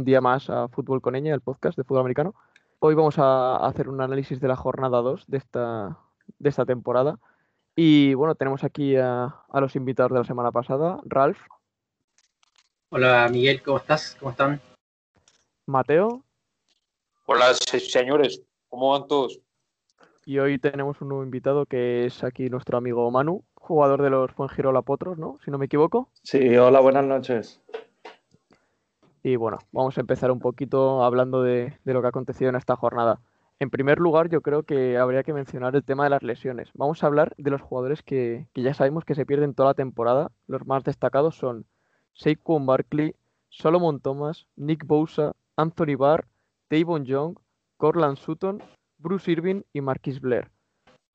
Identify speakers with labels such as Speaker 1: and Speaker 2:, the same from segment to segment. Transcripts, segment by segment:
Speaker 1: un día más a Fútbol con Eña, el podcast de fútbol americano. Hoy vamos a hacer un análisis de la jornada 2 de esta, de esta temporada. Y bueno, tenemos aquí a, los invitados de la semana pasada. Ralph.
Speaker 2: Hola Miguel, ¿cómo estás? ¿Cómo están?
Speaker 1: Mateo.
Speaker 3: Hola señores, ¿cómo van todos?
Speaker 1: Y hoy tenemos un nuevo invitado que es aquí nuestro amigo Manu, jugador de los Fuengirola Potros, ¿no? Si no me equivoco.
Speaker 4: Sí, hola, buenas noches.
Speaker 1: Y bueno, vamos a empezar un poquito hablando de, lo que ha acontecido en esta jornada. En primer lugar, yo creo que habría que mencionar el tema de las lesiones. Vamos a hablar de los jugadores que, ya sabemos que se pierden toda la temporada. Los más destacados son Saquon Barkley, Solomon Thomas, Nick Bosa, Anthony Barr, Davon Young, Corland Sutton, Bruce Irving y Marquis Blair.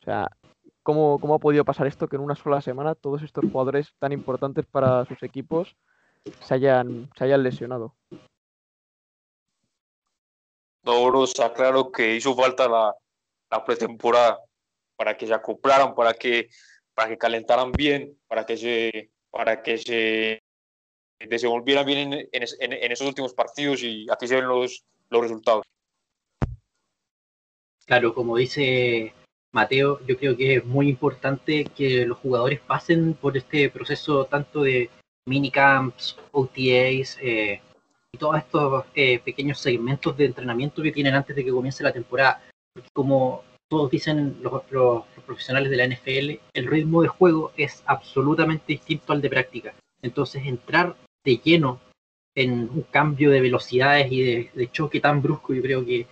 Speaker 1: O sea, ¿cómo, ¿cómo ha podido pasar esto que en una sola semana todos estos jugadores tan importantes para sus equipos se hayan, se hayan lesionado.
Speaker 3: No, está claro que hizo falta la, la, pretemporada para que se acoplaran, para que, para que calentaran bien, para que se, para que se desenvolvieran bien en, en, en esos últimos partidos y aquí se ven los, los resultados.
Speaker 2: Claro, como dice Mateo, yo creo que es muy importante que los jugadores pasen por este proceso tanto de minicamps, OTAs eh, y todos estos eh, pequeños segmentos de entrenamiento que tienen antes de que comience la temporada. Porque como todos dicen los, profesionales de la NFL, el ritmo de juego es absolutamente distinto al de práctica. Entonces entrar de lleno en un cambio de velocidades y de, choque tan brusco, yo creo que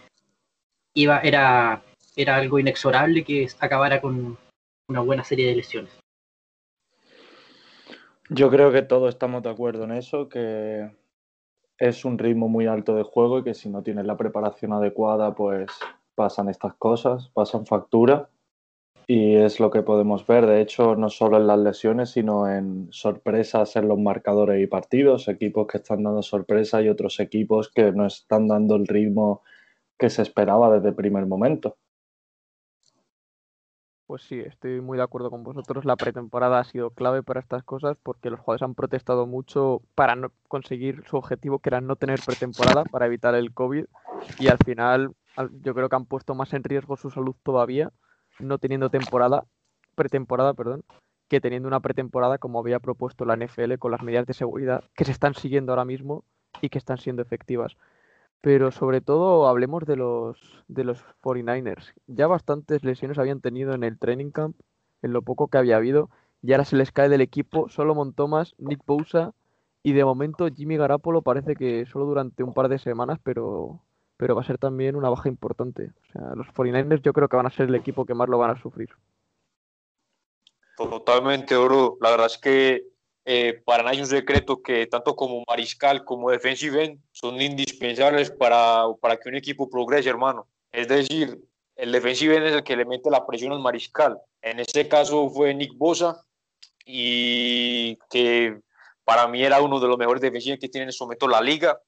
Speaker 2: iba, era, era algo inexorable que acabara con una buena serie de lesiones.
Speaker 4: Yo creo que todos estamos de acuerdo en eso, que es un ritmo muy alto de juego y que si no tienes la preparación adecuada, pues pasan estas cosas, pasan factura y es lo que podemos ver, de hecho, no solo en las lesiones, sino en sorpresas en los marcadores y partidos, equipos que están dando sorpresas y otros equipos que no están dando el ritmo que se esperaba desde el primer momento.
Speaker 1: Pues sí, estoy muy de acuerdo con vosotros. La pretemporada ha sido clave para estas cosas porque los jugadores han protestado mucho para no conseguir su objetivo, que era no tener pretemporada para evitar el COVID. Y al final, yo creo que han puesto más en riesgo su salud todavía, no teniendo temporada, pretemporada, perdón, que teniendo una pretemporada como había propuesto la NFL con las medidas de seguridad que se están siguiendo ahora mismo y que están siendo efectivas. Pero sobre todo hablemos de los, de los 49ers. Ya bastantes lesiones habían tenido en el training camp, en lo poco que había habido, y ahora se les cae del equipo Solomon Thomas, Nick Bosa y de momento Jimmy Garapolo parece que solo durante un par de semanas, pero, pero va a ser también una baja importante. O sea, los 49ers yo creo que van a ser el equipo que más lo van a sufrir.
Speaker 3: Totalmente, Oro. La verdad es que eh, para nadie un secreto que tanto como mariscal como defensive son indispensables para, para que un equipo progrese, hermano. Es decir, el defensive es el que le mete la presión al mariscal. En este caso fue Nick Bosa y que para mí era uno de los mejores defensivos que tiene en este momento la liga.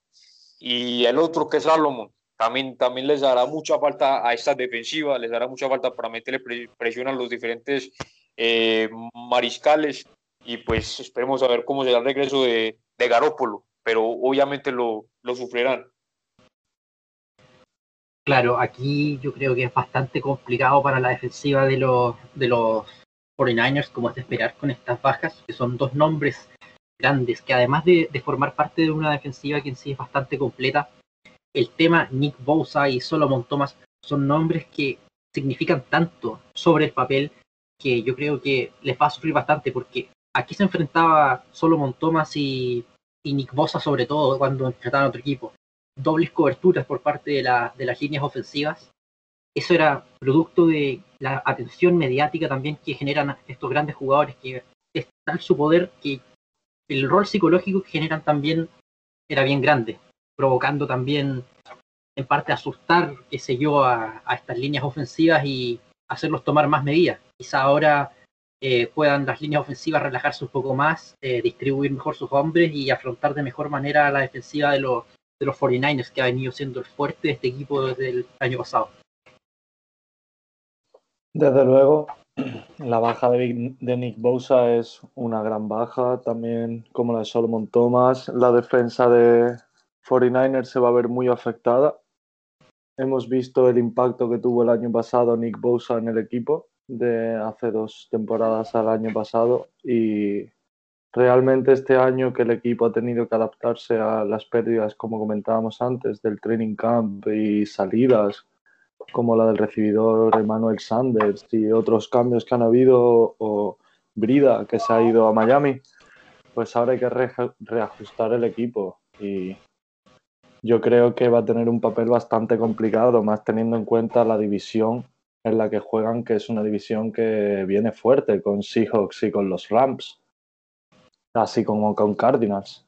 Speaker 3: Y el otro que es Salomon, también, también les dará mucha falta a esta defensiva, les dará mucha falta para meterle presión a los diferentes eh, mariscales y pues esperemos a ver cómo será el regreso de, de Garópolo, pero obviamente lo, sufrirán.
Speaker 2: Claro, aquí yo creo que es bastante complicado para la defensiva de los, de los 49ers, como es de esperar con estas bajas, que son dos nombres grandes, que además de, de, formar parte de una defensiva que en sí es bastante completa, el tema Nick Bosa y Solomon Thomas son nombres que significan tanto sobre el papel que yo creo que les va a sufrir bastante porque aquí se enfrentaba Solomon Thomas y, Nick Bosa sobre todo cuando enfrentaban a otro equipo. Dobles coberturas por parte de las líneas ofensivas. Eso era producto de la atención mediática también que generan estos grandes jugadores, que es tal su poder que el rol psicológico que generan también era bien grande, provocando también en parte asustar, qué sé yo, a, a estas líneas ofensivas y hacerlos tomar más medidas. Quizá ahora eh, puedan las líneas ofensivas relajarse un poco más, eh, distribuir mejor sus hombres y afrontar de mejor manera la defensiva de los, de los 49ers, que ha venido siendo el fuerte de este equipo desde el año pasado.
Speaker 4: Desde luego, la baja de, Nick Bosa es una gran baja, también como la de Solomon Thomas. La defensa de, 49ers se va a ver muy afectada. Hemos visto el impacto que tuvo el año pasado Nick Bosa en el equipo de hace dos temporadas al año pasado y realmente este año que el equipo ha tenido que adaptarse a las pérdidas, como comentábamos antes, del training camp y salidas, como la del recibidor Emmanuel Sanders y otros cambios que han habido, o Brida que se ha ido a Miami, pues ahora hay que reajustar el equipo y yo creo que va a tener un papel bastante complicado, más teniendo en cuenta la división en la que juegan, que es una división que viene fuerte con Seahawks y con los Rams, así como con Cardinals.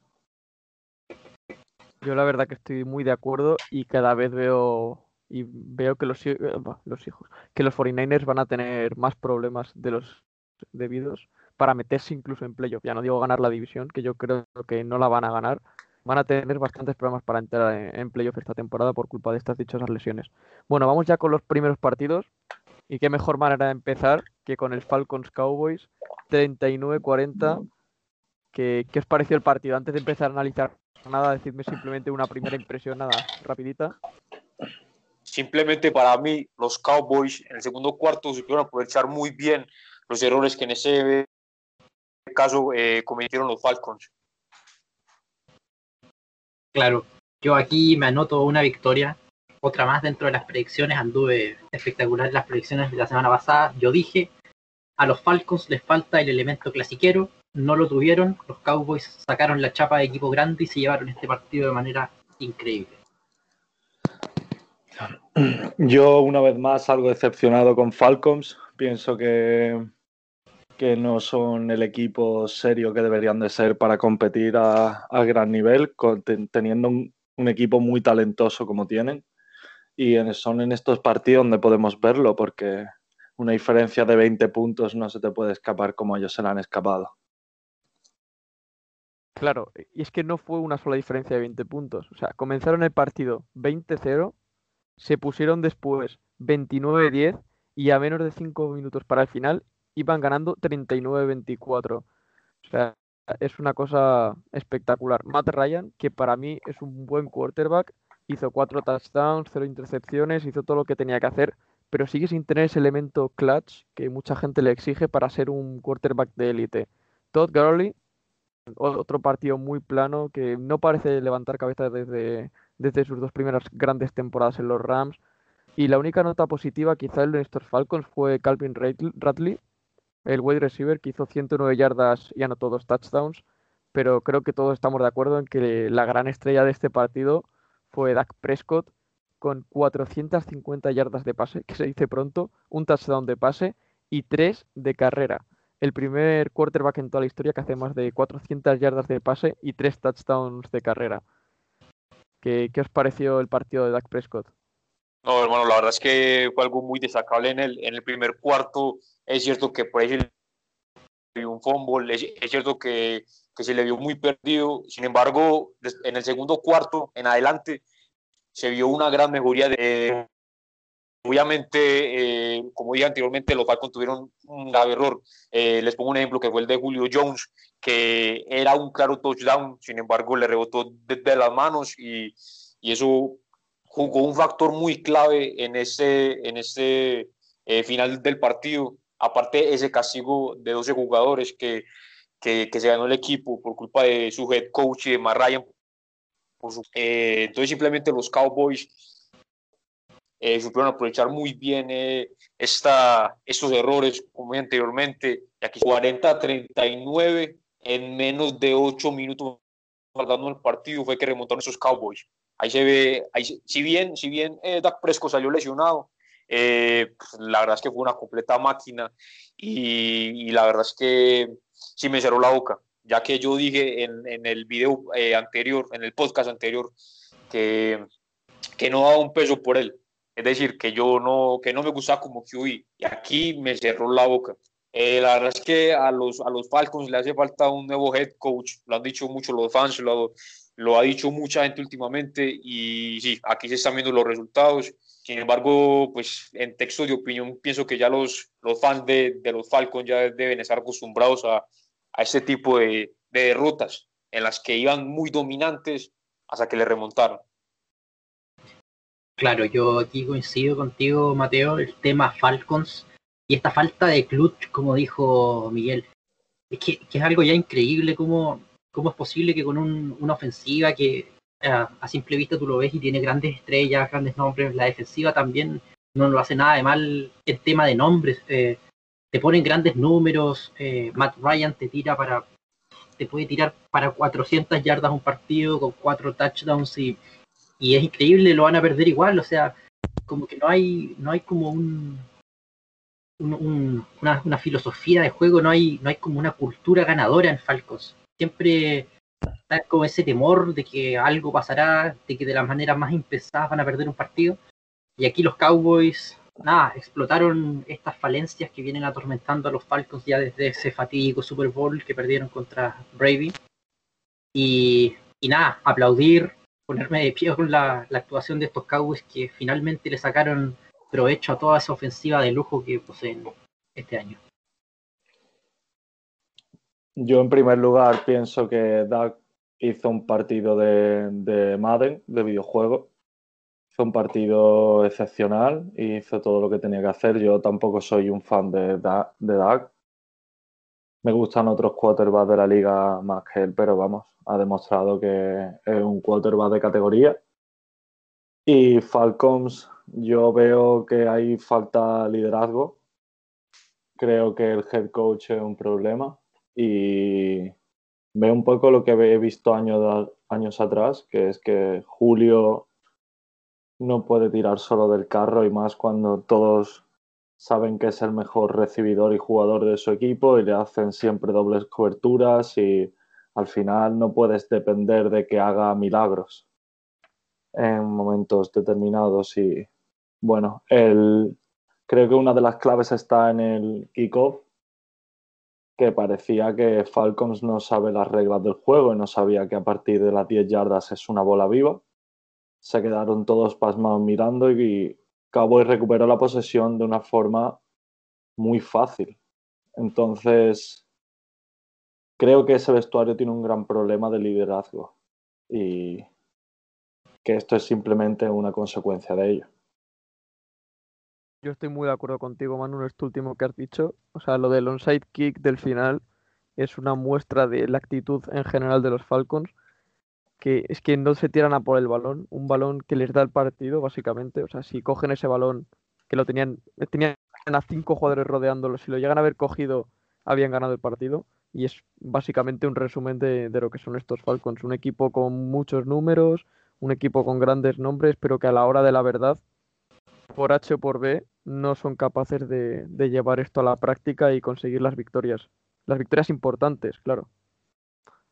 Speaker 1: Yo la verdad que estoy muy de acuerdo y cada vez veo y veo que los, eh, hijos, que los 49ers van a tener más problemas de los debidos para meterse incluso en playoff. Ya no digo ganar la división, que yo creo que no la van a ganar. Van a tener bastantes problemas para entrar en, playoff esta temporada por culpa de estas dichosas lesiones. Bueno, vamos ya con los primeros partidos. Y qué mejor manera de empezar que con el Falcons Cowboys 39-40. ¿Qué, ¿Qué os pareció el partido? Antes de empezar a analizar nada, decidme simplemente una primera impresión, nada, rapidita.
Speaker 3: Simplemente para mí, los Cowboys en el segundo cuarto supieron aprovechar muy bien los errores que en ese caso eh, cometieron los Falcons.
Speaker 2: Claro, yo aquí me anoto una victoria, otra más dentro de las predicciones, anduve espectacular las predicciones de la semana pasada, yo dije, a los Falcons les falta el elemento clasiquero, no lo tuvieron, los Cowboys sacaron la chapa de equipo grande y se llevaron este partido de manera increíble.
Speaker 4: Yo una vez más algo decepcionado con Falcons. Pienso que, que no son el equipo serio que deberían de ser para competir a, gran nivel, teniendo un, equipo muy talentoso como tienen. Y son en estos partidos donde podemos verlo, porque una diferencia de 20 puntos no se te puede escapar como ellos se la han escapado.
Speaker 1: Claro, y es que no fue una sola diferencia de 20 puntos. O sea, comenzaron el partido 20-0 se pusieron después 29-10 y a menos de 5 minutos para el final iban ganando 39-24. O sea, es una cosa espectacular. Matt Ryan, que para mí es un buen quarterback, hizo 4 touchdowns, 0 intercepciones, hizo todo lo que tenía que hacer, pero sigue sin tener ese elemento clutch que mucha gente le exige para ser un quarterback de élite. Todd Gurley, otro partido muy plano que no parece levantar cabeza desde desde sus dos primeras grandes temporadas en los Rams. Y la única nota positiva quizá en estos Falcons fue Calvin Radley, el wide receiver que hizo 109 yardas y anotó dos touchdowns. Pero creo que todos estamos de acuerdo en que la gran estrella de este partido fue Dak Prescott con 450 yardas de pase, que se dice pronto, un touchdown de pase y tres de carrera. El primer quarterback en toda la historia que hace más de 400 yardas de pase y tres touchdowns de carrera. ¿Qué, os pareció el partido de Dak Prescott?
Speaker 3: No, hermano, la verdad es que fue algo muy destacable en el, en el primer cuarto. Es cierto que por ahí se le un fumble, es, cierto que, que, se le vio muy perdido. Sin embargo, en el segundo cuarto, en adelante, se vio una gran mejoría de, Obviamente, eh, como dije anteriormente, los Falcons tuvieron un grave error. Eh, les pongo un ejemplo que fue el de Julio Jones, que era un claro touchdown, sin embargo le rebotó desde las manos y, y eso jugó un factor muy clave en ese, en ese eh, final del partido. Aparte, ese castigo de 12 jugadores que, que, que, se ganó el equipo por culpa de su head coach y de Matt Ryan. entonces, simplemente los Cowboys eh, supieron aprovechar muy bien eh, esta, estos errores, como anteriormente, y aquí 40-39 en menos de 8 minutos guardando el partido fue que remontaron esos Cowboys. Ahí se ve, ahí, si bien, si bien eh, Dak Prescott salió lesionado, eh, pues, la verdad es que fue una completa máquina y, y, la verdad es que sí me cerró la boca, ya que yo dije en, en el video anterior, en el podcast anterior, que, que no daba un peso por él. Es decir, que yo no, que no me gustaba como QB. Y aquí me cerró la boca. Eh, la verdad es que a los, a los Falcons le hace falta un nuevo head coach. Lo han dicho mucho los fans, lo, lo ha dicho mucha gente últimamente. Y sí, aquí se están viendo los resultados. Sin embargo, pues en texto de opinión, pienso que ya los, los fans de, de los Falcons ya deben estar acostumbrados a, a este tipo de, de derrotas en las que iban muy dominantes hasta que le remontaron.
Speaker 2: Claro, yo aquí coincido contigo, Mateo, el tema Falcons y esta falta de clutch, como dijo Miguel. Es que, es algo ya increíble cómo, cómo es posible que con una ofensiva que a simple vista tú lo ves y tiene grandes estrellas, grandes nombres, la defensiva también no lo hace nada de mal el tema de nombres. Eh, te ponen grandes números, eh, Matt Ryan te tira para, te puede tirar para 400 yardas un partido con cuatro touchdowns y, y es increíble, lo van a perder igual, o sea, como que no hay, no hay como un, una, una, filosofía de juego, no hay, no hay como una cultura ganadora en Falcons. Siempre está como ese temor de que algo pasará, de que de las maneras más impensadas van a perder un partido. Y aquí los Cowboys, nada, explotaron estas falencias que vienen atormentando a los Falcons ya desde ese fatídico Super Bowl que perdieron contra Brady. Y, nada, aplaudir, ponerme de pie con la, la actuación de estos Cowboys que finalmente le sacaron provecho a toda esa ofensiva de lujo que poseen este año.
Speaker 4: Yo en primer lugar pienso que Doug hizo un partido de, de Madden, de videojuego. Hizo un partido excepcional y hizo todo lo que tenía que hacer. Yo tampoco soy un fan de, Doug. Me gustan otros quarterbacks de la liga más que él, pero vamos, ha demostrado que es un quarterback de categoría. Y Falcons, yo veo que hay falta liderazgo. Creo que el head coach es un problema y veo un poco lo que he visto años, años atrás, que es que Julio no puede tirar solo del carro y más cuando todos saben que es el mejor recibidor y jugador de su equipo y le hacen siempre dobles coberturas y al final no puedes depender de que haga milagros en momentos determinados y bueno, el, creo que una de las claves está en el kickoff que parecía que Falcons no sabe las reglas del juego y no sabía que a partir de las 10 yardas es una bola viva. Se quedaron todos pasmados mirando y Cowboy recuperó la posesión de una forma muy fácil. Entonces, creo que ese vestuario tiene un gran problema de liderazgo y que esto es simplemente una consecuencia de ello.
Speaker 1: Yo estoy muy de acuerdo contigo, Manu, en esto último que has dicho. O sea, lo del onside kick del final es una muestra de la actitud en general de los Falcons, que es que no se tiran a por el balón, un balón que les da el partido, básicamente. O sea, si cogen ese balón, que lo tenían, tenían a cinco jugadores rodeándolo, si lo llegan a haber cogido, habían ganado el partido. Y es básicamente un resumen de, de lo que son estos Falcons. Un equipo con muchos números, un equipo con grandes nombres, pero que a la hora de la verdad por H o por B no son capaces de, llevar esto a la práctica y conseguir las victorias. Las victorias importantes, claro.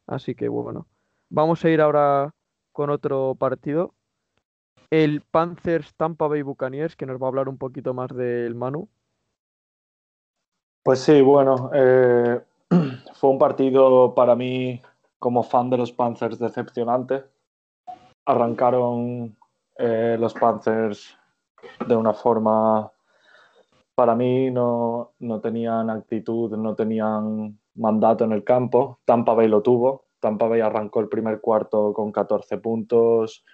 Speaker 1: Así que bueno. Vamos a ir ahora con otro partido. El Panthers Tampa Bay Buccaneers, que nos va a hablar un poquito más del Manu.
Speaker 4: Pues sí, bueno, eh, fue un partido para mí como fan de los Panthers decepcionante. Arrancaron eh, los Panthers de una forma, para mí no, no tenían actitud, no tenían mandato en el campo. Tampa lo tuvo. Tampa arrancó el primer cuarto con 14 puntos,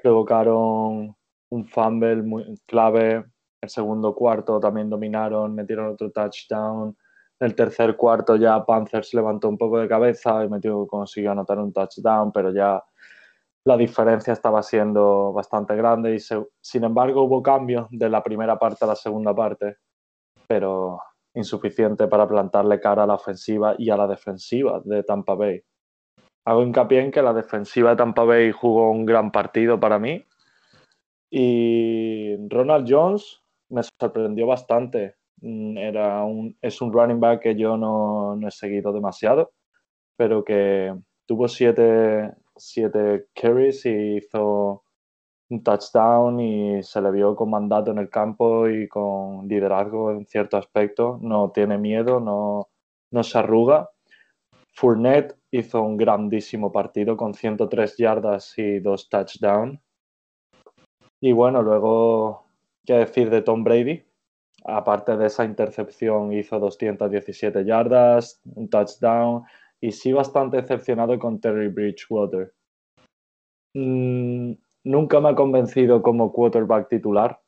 Speaker 4: provocaron un fumble muy clave. El segundo cuarto también dominaron, metieron otro touchdown. El tercer cuarto ya Panthers levantó un poco de cabeza y metió, consiguió anotar un touchdown, pero ya la diferencia estaba siendo bastante grande y sin embargo hubo cambios de la primera parte a la segunda parte, pero insuficiente para plantarle cara a la ofensiva y a la defensiva de Tampa Bay. Hago hincapié en que la defensiva de Tampa Bay jugó un gran partido para mí y Ronald Jones me sorprendió bastante. Mm, era un, es un running back que yo no, no he seguido demasiado, pero que tuvo siete, siete carries y hizo un touchdown y se le vio con mandato en el campo y con liderazgo en cierto aspecto. No tiene miedo, no, no se arruga. Fournette hizo un grandísimo partido con 103 yardas y dos touchdowns. Y bueno, luego, ¿qué decir de Tom Brady? Aparte de esa intercepción, hizo 217 yardas, un touchdown y sí bastante decepcionado con Terry Bridgewater. mm, nunca me ha convencido como quarterback titular.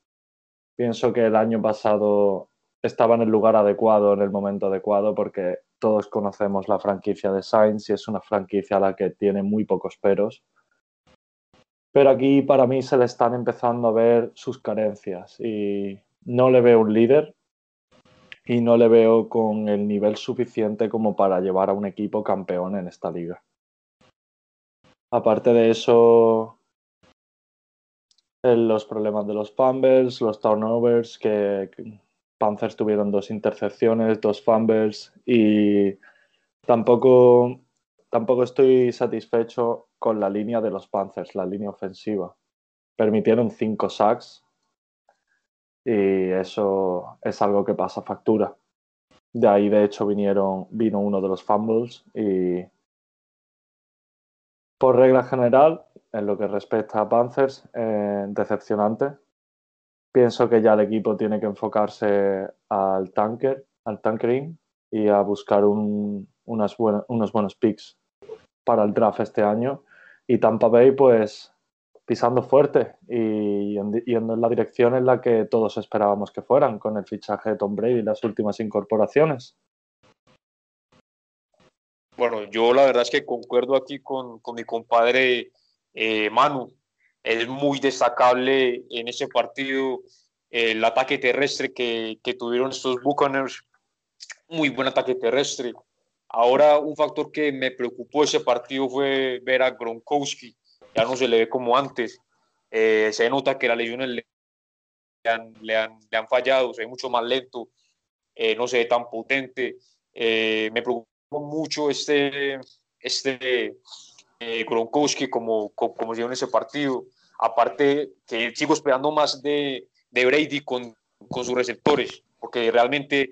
Speaker 4: Pienso que el año pasado estaba en el lugar adecuado, en el momento adecuado, porque todos conocemos la franquicia de Sainz y es una franquicia a la que tiene muy pocos peros. Pero aquí para mí se le están empezando a ver sus carencias y no le veo un líder y no le veo con el nivel suficiente como para llevar a un equipo campeón en esta liga. Aparte de eso, los problemas de los fumbles, los turnovers, que Panthers tuvieron dos intercepciones, dos fumbles y tampoco, tampoco estoy satisfecho con la línea de los Panthers, la línea ofensiva. Permitieron cinco sacks y eso es algo que pasa factura. De ahí, de hecho, vinieron, vino uno de los fumbles y por regla general, en lo que respecta a Panthers, eh, decepcionante. Pienso que ya el equipo tiene que enfocarse al tanker, al tankering y a buscar un, unos buenos picks para el draft este año. Y Tampa Bay, pues pisando fuerte y yendo en la dirección en la que todos esperábamos que fueran, con el fichaje de Tom Brady y las últimas incorporaciones.
Speaker 3: Bueno, yo la verdad es que concuerdo aquí con, con mi compadre eh, Manu. Es muy destacable en ese partido el ataque terrestre que, que tuvieron estos Buccaneers. Muy buen ataque terrestre. Ahora, un factor que me preocupó ese partido fue ver a Gronkowski ya no se le ve como antes. Eh, se nota que las lesiones le han, le han, le han fallado, se ve mucho más lento, eh, no se ve tan potente. Eh, me preocupa mucho este, este Gronkowski como, como, como se dio en ese partido. Aparte que sigo esperando más de, de Brady con, con sus receptores, porque realmente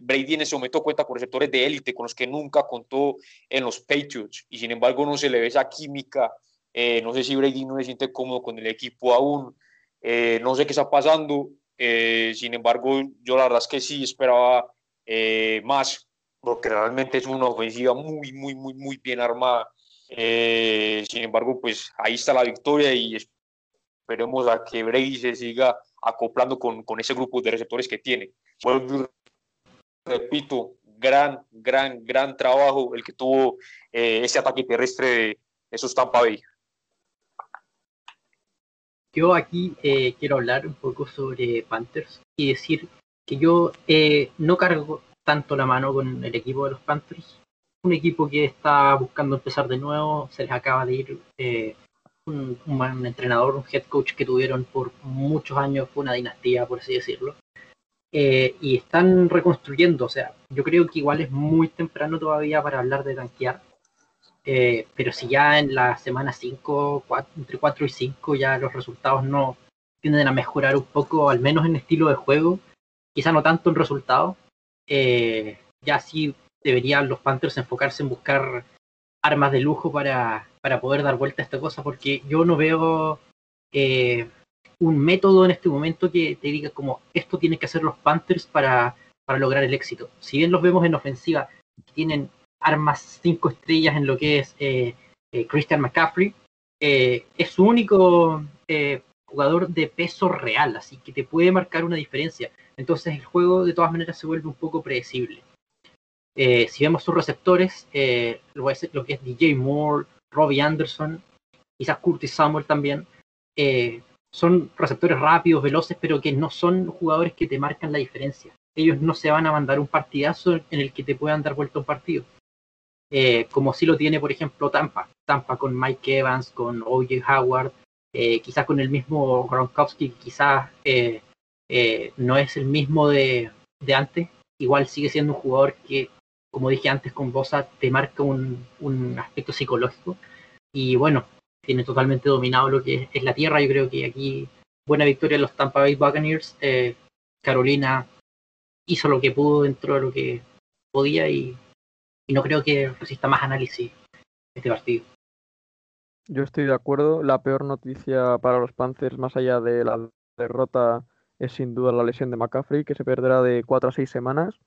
Speaker 3: Brady en ese momento cuenta con receptores de élite, con los que nunca contó en los Patriots, y sin embargo no se le ve esa química eh, no sé si Brady no se siente cómodo con el equipo aún. Eh, no sé qué está pasando. Eh, sin embargo, yo la verdad es que sí esperaba más, porque realmente es una ofensiva muy, muy, muy, muy bien armada. sin embargo, pues ahí está la victoria y esperemos a que Brady se siga acoplando con, con ese grupo de receptores que tiene. repito, gran, gran, gran trabajo el que tuvo ese ataque terrestre de esos Tampa Bay.
Speaker 2: Yo aquí eh, quiero hablar un poco sobre Panthers y decir que yo eh, no cargo tanto la mano con el equipo de los Panthers. Un equipo que está buscando empezar de nuevo, se les acaba de ir eh, un, entrenador, un head coach que tuvieron por muchos años, fue una dinastía, por así decirlo. y están reconstruyendo, o sea, yo creo que igual es muy temprano todavía para hablar de tanquear, eh, pero si ya en la semana 5, entre 4 y 5, ya los resultados no tienden a mejorar un poco, al menos en estilo de juego, quizá no tanto en resultados, eh, ya sí deberían los Panthers enfocarse en buscar armas de lujo para, para poder dar vuelta a esta cosa, porque yo no veo eh, un método en este momento que te diga como esto tienen que hacer los Panthers para, para lograr el éxito. Si bien los vemos en ofensiva, tienen armas cinco estrellas en lo que es eh, eh, Christian McCaffrey. Eh, es su único jugador de peso real, así que te puede marcar una diferencia. Entonces el juego de todas maneras se vuelve un poco predecible. si vemos sus receptores, lo, lo, que es DJ Moore, Robbie Anderson, quizás Curtis Samuel también, son receptores rápidos, veloces, pero que no son jugadores que te marcan la diferencia. Ellos no se van a mandar un partidazo en el que te puedan dar vuelta un partido. Eh, como si lo tiene, por ejemplo, Tampa. Tampa con Mike Evans, con O.J. Howard, eh, quizás con el mismo Gronkowski, quizás eh, no es el mismo de, antes. Igual sigue siendo un jugador que, como dije antes con Bosa, te marca un, aspecto psicológico. Y bueno, tiene totalmente dominado lo que es, la tierra. Yo creo que aquí buena victoria de los Tampa Bay Buccaneers. Carolina hizo lo que pudo dentro de lo que podía y y no creo que resista más análisis este partido.
Speaker 1: Yo estoy de acuerdo. La peor noticia para los Panthers, más allá de la derrota, es sin duda la lesión de McCaffrey, que se perderá de 4 a 6 semanas.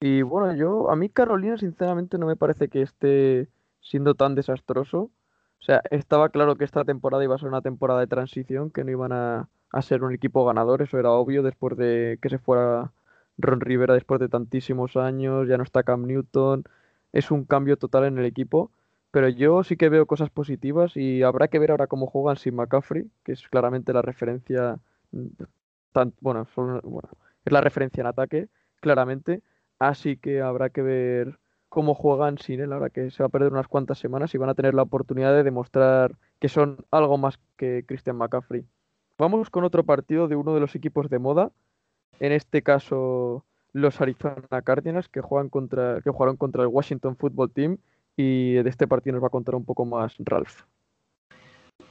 Speaker 1: Y bueno, yo, a mí Carolina, sinceramente, no me parece que esté siendo tan desastroso. O sea, estaba claro que esta temporada iba a ser una temporada de transición, que no iban a, a ser un equipo ganador, eso era obvio después de que se fuera Ron Rivera después de tantísimos años, ya no está Cam Newton, es un cambio total en el equipo, pero yo sí que veo cosas positivas y habrá que ver ahora cómo juegan sin McCaffrey, que es claramente la referencia, mm, bueno, es la referencia en ataque, claramente, así que habrá que ver cómo juegan sin él, ahora que se va a perder unas cuantas semanas y van a tener la oportunidad de demostrar que son algo más que Christian McCaffrey. Vamos con otro partido de uno de los equipos de moda, en este caso los Arizona Cardinals, que, juegan contra, que jugaron contra el Washington Football Team, y de este partido nos va a contar un poco más Ralph.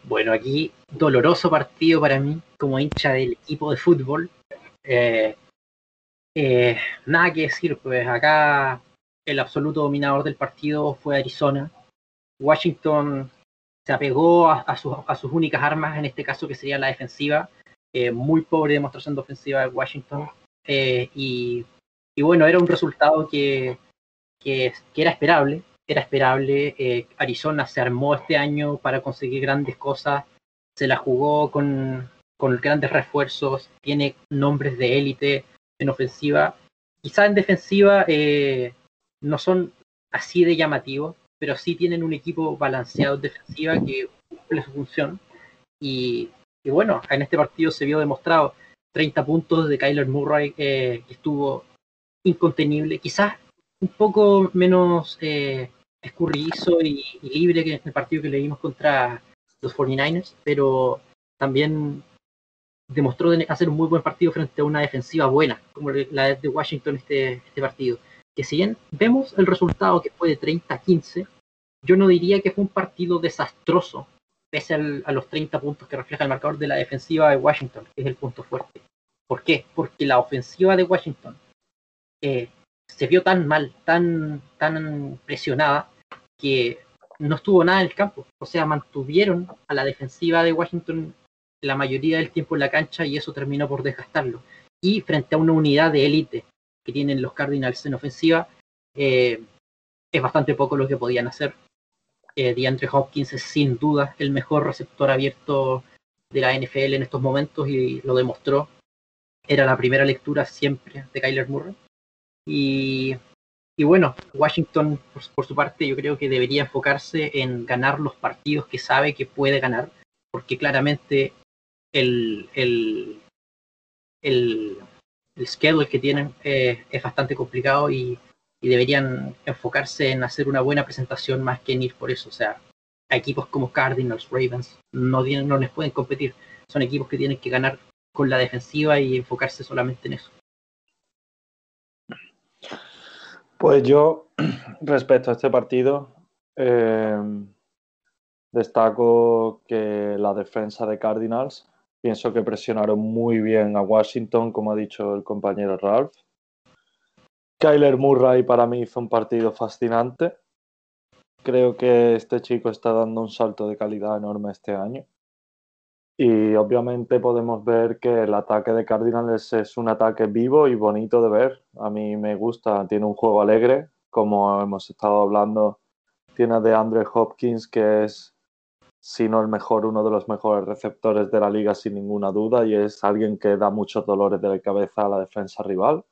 Speaker 2: Bueno, aquí doloroso partido para mí como hincha del equipo de fútbol. Eh, eh, nada que decir, pues acá el absoluto dominador del partido fue Arizona. Washington se apegó a, sus, únicas armas, en este caso que sería la defensiva. Eh, muy pobre demostración de ofensiva de Washington. Eh, y, bueno, era un resultado que, era esperable. Era esperable. Eh, Arizona se armó este año para conseguir grandes cosas. Se la jugó con, con grandes refuerzos. Tiene nombres de élite en ofensiva. Quizá en defensiva no son así de llamativos pero sí tienen un equipo balanceado en defensiva que cumple su función. Y, bueno, en este partido se vio demostrado. 30 puntos de Kyler Murray, eh, que estuvo incontenible, quizás un poco menos eh, escurridizo y, libre que en el partido que le dimos contra los 49ers, pero también demostró hacer un muy buen partido frente a una defensiva buena, como la de Washington este, este partido. Que si bien vemos el resultado que fue de 30-15, yo no diría que fue un partido desastroso, pese a los 30 puntos que refleja el marcador de la defensiva de Washington, que es el punto fuerte. ¿Por qué? Porque la ofensiva de Washington eh, se vio tan mal, tan, tan presionada, que no estuvo nada en el campo. O sea, mantuvieron a la defensiva de Washington la mayoría del tiempo en la cancha y eso terminó por desgastarlo. Y frente a una unidad de élite que tienen los Cardinals en ofensiva, eh, es bastante poco lo que podían hacer. Eh, DeAndre Hopkins es sin duda el mejor receptor abierto de la NFL en estos momentos y lo demostró. Era la primera lectura siempre de Kyler Murray. Y, bueno, Washington, por, su parte, yo creo que debería enfocarse en ganar los partidos que sabe que puede ganar, porque claramente el, el, el el schedule que tienen eh, es bastante complicado y, deberían enfocarse en hacer una buena presentación más que en ir por eso. O sea, equipos como Cardinals, Ravens, no, tienen, no les pueden competir. Son equipos que tienen que ganar con la defensiva y enfocarse solamente en eso.
Speaker 4: Pues yo, respecto a este partido, eh, destaco que la defensa de Cardinals Pienso que presionaron muy bien a Washington, como ha dicho el compañero Ralph. Kyler Murray para mí hizo un partido fascinante. Creo que este chico está dando un salto de calidad enorme este año. Y obviamente podemos ver que el ataque de Cardinals es un ataque vivo y bonito de ver. A mí me gusta, tiene un juego alegre, como hemos estado hablando. Tiene de Andre Hopkins, que es sino el mejor, uno de los mejores receptores de la liga sin ninguna duda y es alguien que da muchos dolores de cabeza a la defensa rival.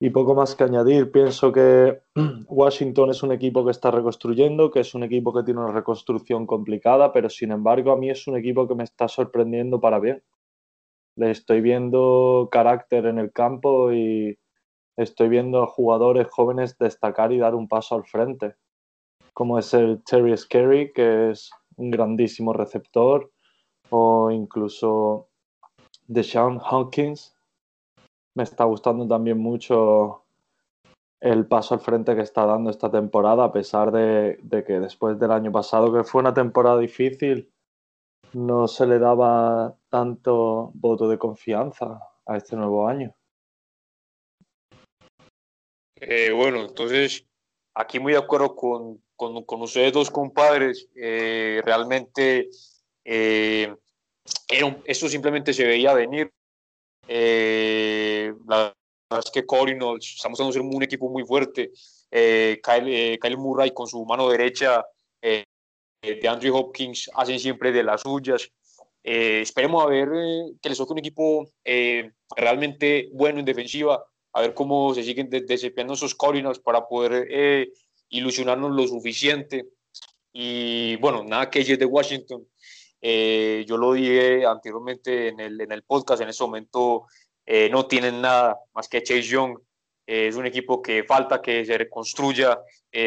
Speaker 4: Y poco más que añadir, pienso que Washington es un equipo que está reconstruyendo, que es un equipo que tiene una reconstrucción complicada, pero sin embargo a mí es un equipo que me está sorprendiendo para bien. Le estoy viendo carácter en el campo y estoy viendo a jugadores jóvenes destacar y dar un paso al frente como es el Terry Scary, que es un grandísimo receptor, o incluso Deshaun Hawkins. Me está gustando también mucho el paso al frente que está dando esta temporada, a pesar de, que después del año pasado, que fue una temporada difícil, no se le daba tanto voto de confianza a este nuevo año.
Speaker 3: Eh, bueno, entonces aquí muy de acuerdo con, con, ustedes dos compadres, eh, realmente eh, simplemente se veía venir. Eh, la verdad es que Cardinals, estamos hablando de un equipo muy fuerte. Kyle, Kyle, Murray con su mano derecha de Andrew Hopkins hacen siempre de las suyas. Eh, esperemos a ver eh, que les toque un equipo eh, realmente bueno en defensiva, a ver cómo se siguen desempeñando esos Cardinals para poder ilusionarnos lo suficiente. Y bueno, nada que es de Washington. Yo lo dije anteriormente en el, en el podcast, en ese momento no tienen nada más que Chase Young. es un equipo que falta que se reconstruya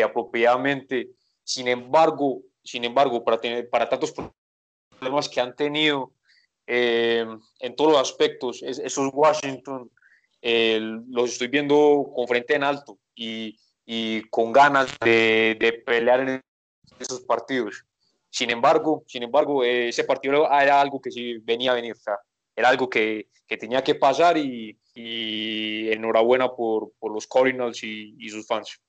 Speaker 3: apropiadamente. Sin embargo, sin embargo, para, tener, para tantos problemas que han tenido eh, en todos los aspectos, esos Washington eh, los estoy viendo con frente en alto y, y con ganas de, de, pelear en esos partidos. Sin embargo, sin embargo, eh, ese partido era algo que sí venía a venir, era algo que, que tenía que pasar y, y enhorabuena por, por, los Cardinals y, y sus fans.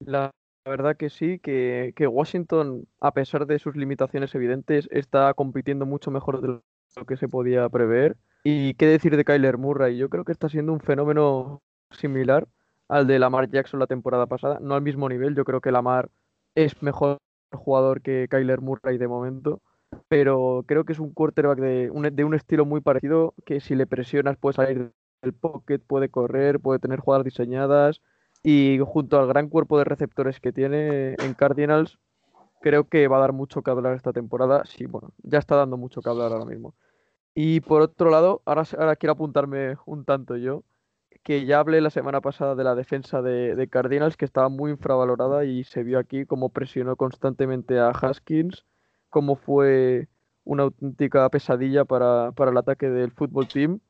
Speaker 1: La verdad que sí, que, Washington, a pesar de sus limitaciones evidentes, está compitiendo mucho mejor de lo que se podía prever. Y qué decir de Kyler Murray, yo creo que está siendo un fenómeno similar al de Lamar Jackson la temporada pasada, no al mismo nivel, yo creo que Lamar es mejor jugador que Kyler Murray de momento, pero creo que es un quarterback de un, de un estilo muy parecido, que si le presionas puede salir del pocket, puede correr, puede tener jugadas diseñadas, y junto al gran cuerpo de receptores que tiene en Cardinals, creo que va a dar mucho que hablar esta temporada. Sí, bueno, ya está dando mucho que hablar ahora mismo. Y por otro lado, ahora, ahora quiero apuntarme un tanto yo, que ya hablé la semana pasada de la defensa de, Cardinals, que estaba muy infravalorada y se vio aquí cómo presionó constantemente a Haskins, cómo fue una auténtica pesadilla para, para el ataque del fútbol team.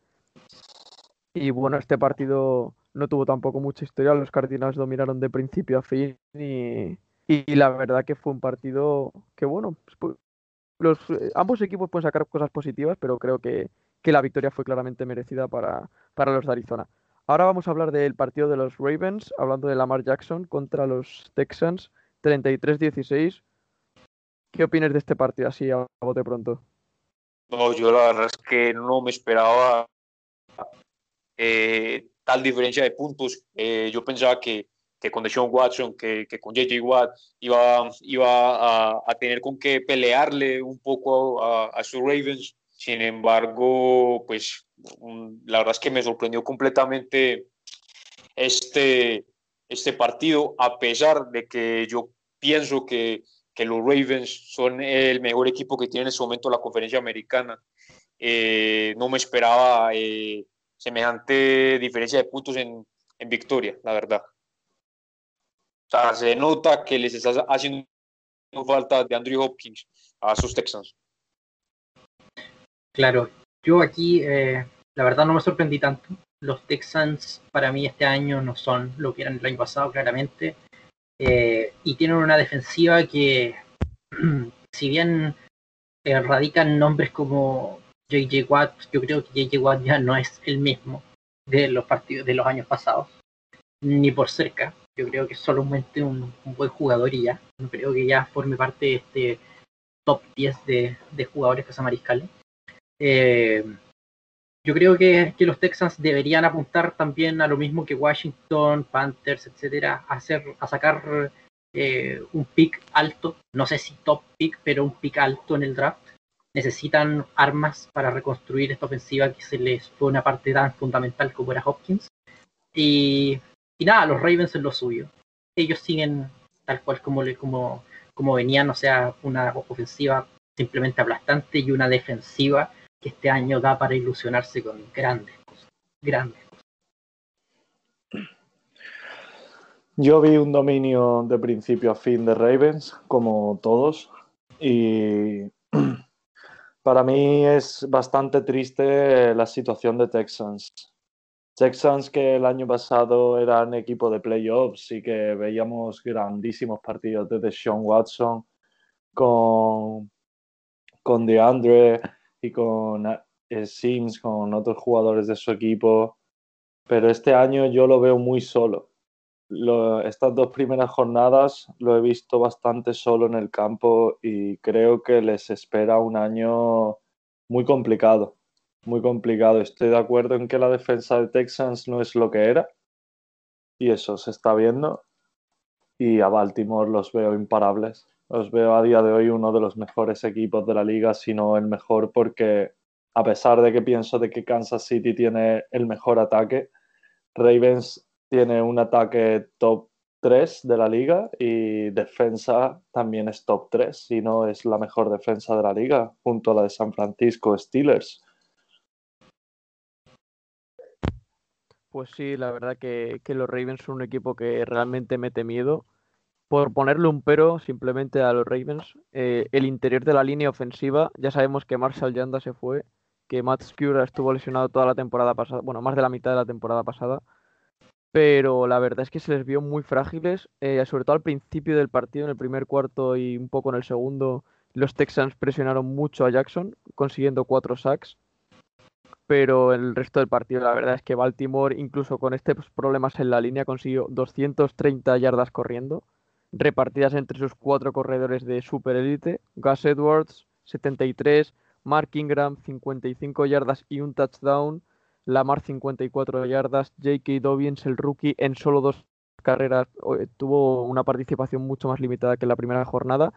Speaker 1: Y bueno, este partido no tuvo tampoco mucha historia. Los Cardinals dominaron de principio a fin y, la verdad que fue un partido que, bueno, pues, los, eh, ambos equipos pueden sacar cosas positivas, pero creo que, la victoria fue claramente merecida para, para, los de Arizona. Ahora vamos a hablar del partido de los Ravens, hablando de Lamar Jackson contra los Texans, 33-16. ¿Qué opinas de este partido así a bote pronto?
Speaker 3: No, yo la verdad es que no me esperaba eh, tal diferencia de puntos. Eh, yo pensaba que, que con Deshaun Watson, que, que con JJ Watt iba, a, a, tener con qué pelearle un poco a, a sus Ravens. Sin embargo, pues la verdad es que me sorprendió completamente este, este partido, a pesar de que yo pienso que, que los Ravens son el mejor equipo que tiene en este momento la conferencia americana. Eh, no me esperaba eh, semejante diferencia de puntos en, en victoria, la verdad. O sea, se nota que les está haciendo falta de Andrew Hopkins a sus Texans.
Speaker 2: Claro, yo aquí eh, la verdad no me sorprendí tanto. Los Texans para mí este año no son lo que eran el año pasado, claramente. Eh, y tienen una defensiva que, si bien eh, radican nombres como JJ Watt, yo creo que JJ Watt ya no es el mismo de los partidos de los años pasados, ni por cerca. Yo creo que es solamente un, un buen jugador y ya. Creo que ya forme parte de este top 10 de, de jugadores casamariscales. Eh, yo creo que, que, los Texans deberían apuntar también a lo mismo que Washington, Panthers, etcétera, a, hacer, a sacar eh, un pick alto, no sé si top pick, pero un pick alto en el draft necesitan armas para reconstruir esta ofensiva que se les fue una parte tan fundamental como era Hopkins. Y, y nada, los Ravens en lo suyo. Ellos siguen tal cual como, como, como venían, o sea, una ofensiva simplemente aplastante y una defensiva que este año da para ilusionarse con grandes. Grandes.
Speaker 4: Yo vi un dominio de principio a fin de Ravens, como todos, y para mí es bastante triste la situación de Texans. Texans que el año pasado eran equipo de playoffs y que veíamos grandísimos partidos desde Sean Watson con, con DeAndre y con eh, Sims, con otros jugadores de su equipo. Pero este año yo lo veo muy solo. Lo, estas dos primeras jornadas lo he visto bastante solo en el campo y creo que les espera un año muy complicado, muy complicado. Estoy de acuerdo en que la defensa de Texans no es lo que era y eso se está viendo y a Baltimore los veo imparables Os veo a día de hoy uno de los mejores equipos de la liga, si no el mejor, porque a pesar de que pienso de que Kansas City tiene el mejor ataque, Ravens tiene un ataque top 3 de la liga y defensa también es top 3, si no es la mejor defensa de la liga, junto a la de San Francisco Steelers.
Speaker 1: Pues sí, la verdad que, que los Ravens son un equipo que realmente mete miedo. Por ponerle un pero simplemente a los Ravens, eh, el interior de la línea ofensiva, ya sabemos que Marshall Yanda se fue, que Matt Skura estuvo lesionado toda la temporada pasada, bueno, más de la mitad de la temporada pasada, pero la verdad es que se les vio muy frágiles, eh, sobre todo al principio del partido, en el primer cuarto y un poco en el segundo, los Texans presionaron mucho a Jackson, consiguiendo cuatro sacks, pero el resto del partido la verdad es que Baltimore, incluso con estos problemas en la línea, consiguió 230 yardas corriendo, repartidas entre sus cuatro corredores de super élite, Gus Edwards, 73, Mark Ingram 55 yardas y un touchdown, Lamar 54 yardas, J.K. Dobbins, el rookie, en solo dos carreras eh, tuvo una participación mucho más limitada que en la primera jornada,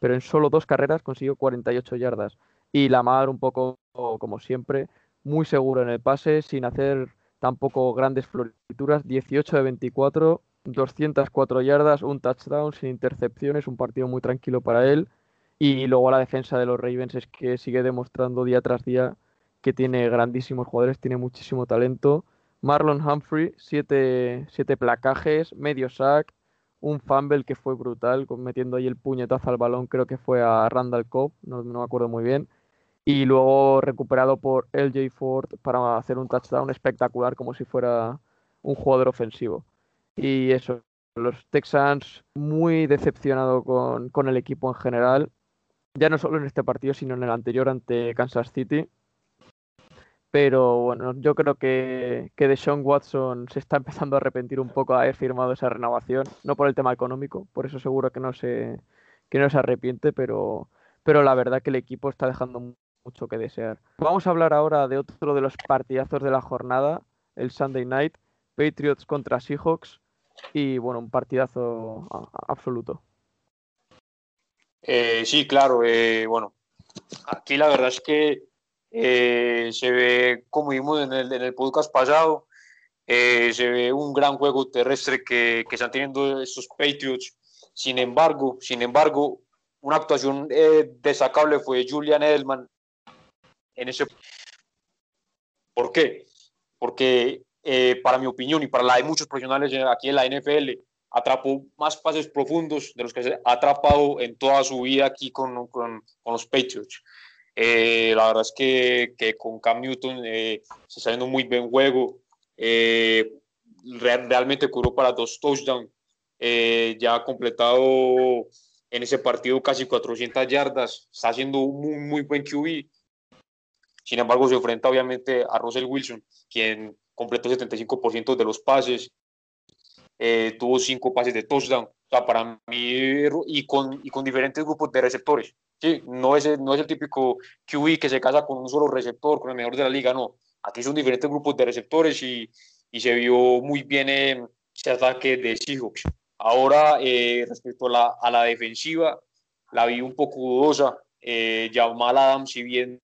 Speaker 1: pero en solo dos carreras consiguió 48 yardas. Y Lamar un poco como siempre, muy seguro en el pase, sin hacer tampoco grandes florituras, 18 de 24, 204 yardas, un touchdown sin intercepciones, un partido muy tranquilo para él. Y luego la defensa de los Ravens es que sigue demostrando día tras día que tiene grandísimos jugadores, tiene muchísimo talento. Marlon Humphrey, siete, siete placajes, medio sack, un fumble que fue brutal, metiendo ahí el puñetazo al balón, creo que fue a Randall Cobb, no, no me acuerdo muy bien. Y luego recuperado por LJ Ford para hacer un touchdown espectacular, como si fuera un jugador ofensivo. Y eso, los Texans muy decepcionado con, con el equipo en general ya no solo en este partido, sino en el anterior ante Kansas City. Pero bueno, yo creo que, que Sean Watson se está empezando a arrepentir un poco de haber firmado esa renovación, no por el tema económico, por eso seguro que no se, que no se arrepiente, pero, pero la verdad que el equipo está dejando mucho que desear. Vamos a hablar ahora de otro de los partidazos de la jornada, el Sunday Night, Patriots contra Seahawks, y bueno, un partidazo absoluto.
Speaker 3: Eh, sí, claro. Eh, bueno, aquí la verdad es que eh, se ve, como vimos en el, en el podcast pasado, se ve un gran juego terrestre que, que, están teniendo estos Patriots. Sin embargo, sin embargo, una actuación destacable fue Julian Edelman en ese. ¿Por qué? Porque para mi opinión y para la de muchos profesionales aquí en la NFL, atrapó más pases profundos de los que ha atrapado en toda su vida aquí con, con, con los Patriots. Eh, la verdad es que, que con Cam Newton eh, se está haciendo un muy buen juego. Eh, realmente curó para dos touchdowns. ya ha completado en ese partido casi 400 yardas. Está haciendo un muy, muy buen QB. Sin embargo, se enfrenta obviamente a Russell Wilson, quien completó el 75% de los pases eh, tuvo cinco pases de touchdown. O sea, para mí, y con, y con diferentes grupos de receptores. ¿sí? No, es, no es el típico QB que se casa con un solo receptor, con el mejor de la liga, no. Aquí son diferentes grupos de receptores y, y se vio muy bien ese ataque de Seahawks. Ahora, eh, respecto a la, a la, defensiva, la vi un poco dudosa. Eh, Jamal Adams, si bien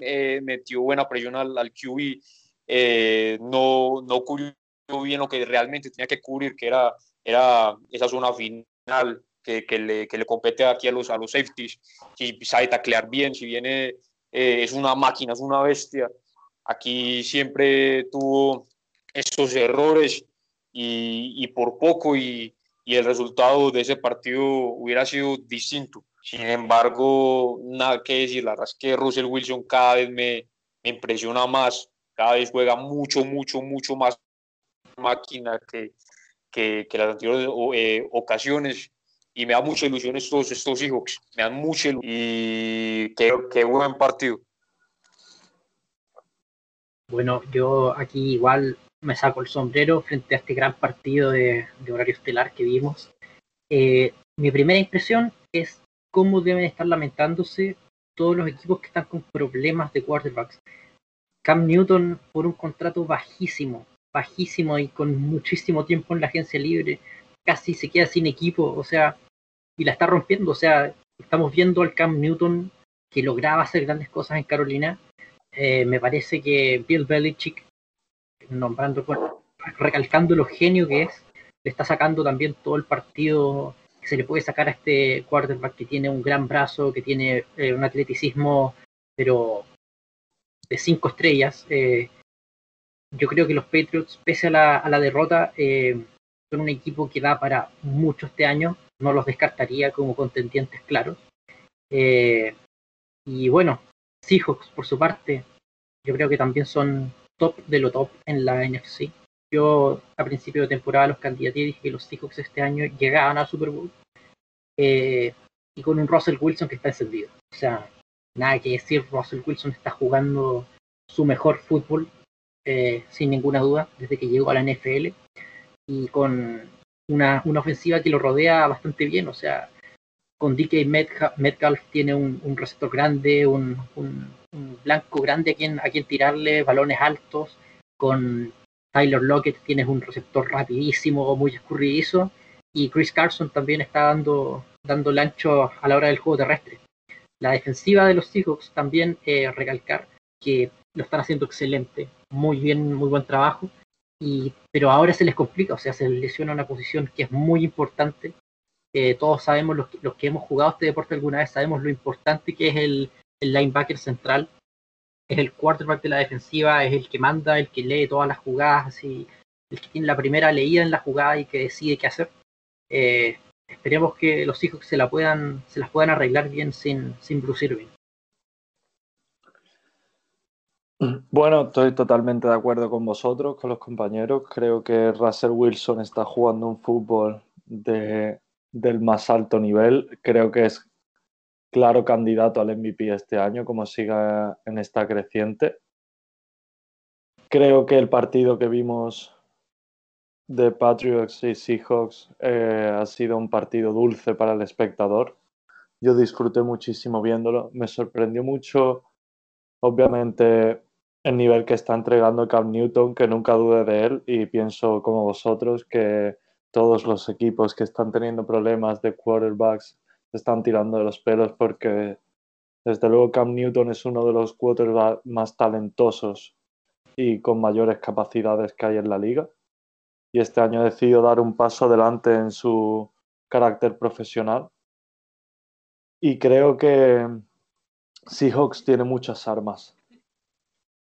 Speaker 3: eh, metió buena presión al, al QB, eh, no, no cubrió bien lo que realmente tenía que cubrir, que era, era esa zona final que, que, le, que le, compete aquí a los, a los safeties. Si sabe taclear bien, si viene, eh, es una máquina, es una bestia. Aquí siempre tuvo estos errores y, y por poco y, y el resultado de ese partido hubiera sido distinto. Sin embargo, nada que decir, la verdad es que Russell Wilson cada vez me, me impresiona más, cada vez juega mucho, mucho, mucho más máquina que, que, que las anteriores eh, ocasiones y me da mucha ilusión estos, estos hijos, me dan mucha ilusión y qué, qué buen partido.
Speaker 2: Bueno, yo aquí igual me saco el sombrero frente a este gran partido de, de horario estelar que vimos. Eh, mi primera impresión es cómo deben estar lamentándose todos los equipos que están con problemas de quarterbacks. Cam Newton por un contrato bajísimo, bajísimo y con muchísimo tiempo en la agencia libre, casi se queda sin equipo, o sea, y la está rompiendo. O sea, estamos viendo al Cam Newton que lograba hacer grandes cosas en Carolina. Eh, me parece que Bill Belichick, nombrando, recalcando lo genio que es, le está sacando también todo el partido que se le puede sacar a este quarterback que tiene un gran brazo, que tiene eh, un atleticismo, pero de cinco estrellas. Eh, yo creo que los Patriots, pese a la, a la derrota, son un equipo que da para mucho este año. No los descartaría como contendientes claros. Eh, y bueno, Seahawks, por su parte, yo creo que también son top de lo top en la NFC. Yo a principio de temporada los candidatos dije que los Seahawks este año llegaban al Super Bowl. Eh, y con un Russell Wilson que está encendido. O sea, nada que decir, Russell Wilson está jugando su mejor fútbol, eh, sin ninguna duda, desde que llegó a la NFL. Y con una, una ofensiva que lo rodea bastante bien. O sea, con DK Metcalf, tiene un, receptor grande, un, blanco grande a quien, a quien tirarle, balones altos. Con Tyler Lockett tienes un receptor rapidísimo, muy escurridizo. Y Chris Carson también está dando, dando el ancho a la hora del juego terrestre. La defensiva de los Seahawks también eh, recalcar que lo están haciendo excelente, muy bien, muy buen trabajo. Y, pero ahora se les complica, o sea, se les lesiona una posición que es muy importante todos sabemos, los que hemos jugado este deporte alguna vez, sabemos lo importante que es el, linebacker central. Es el quarterback de la defensiva, es el que manda, el que lee todas las jugadas, así, el que tiene la primera leída en la jugada y que decide qué hacer. Eh, esperemos que los hijos se la puedan, se las puedan arreglar bien sin, sin Bruce Irving.
Speaker 4: Bueno, estoy totalmente de acuerdo con vosotros, con los compañeros. Creo que Russell Wilson está jugando un fútbol de del más alto nivel. Creo que es claro candidato al MVP este año, como siga en esta creciente. Creo que el partido que vimos de Patriots y Seahawks eh, ha sido un partido dulce para el espectador. Yo disfruté muchísimo viéndolo. Me sorprendió mucho, obviamente, el nivel que está entregando Cam Newton, que nunca dude de él y pienso como vosotros que todos los equipos que están teniendo problemas de quarterbacks están tirando de los pelos porque desde luego Cam Newton es uno de los quarterbacks más talentosos y con mayores capacidades que hay en la liga. Y este año ha decidido dar un paso adelante en su carácter profesional. Y creo que Seahawks tiene muchas armas.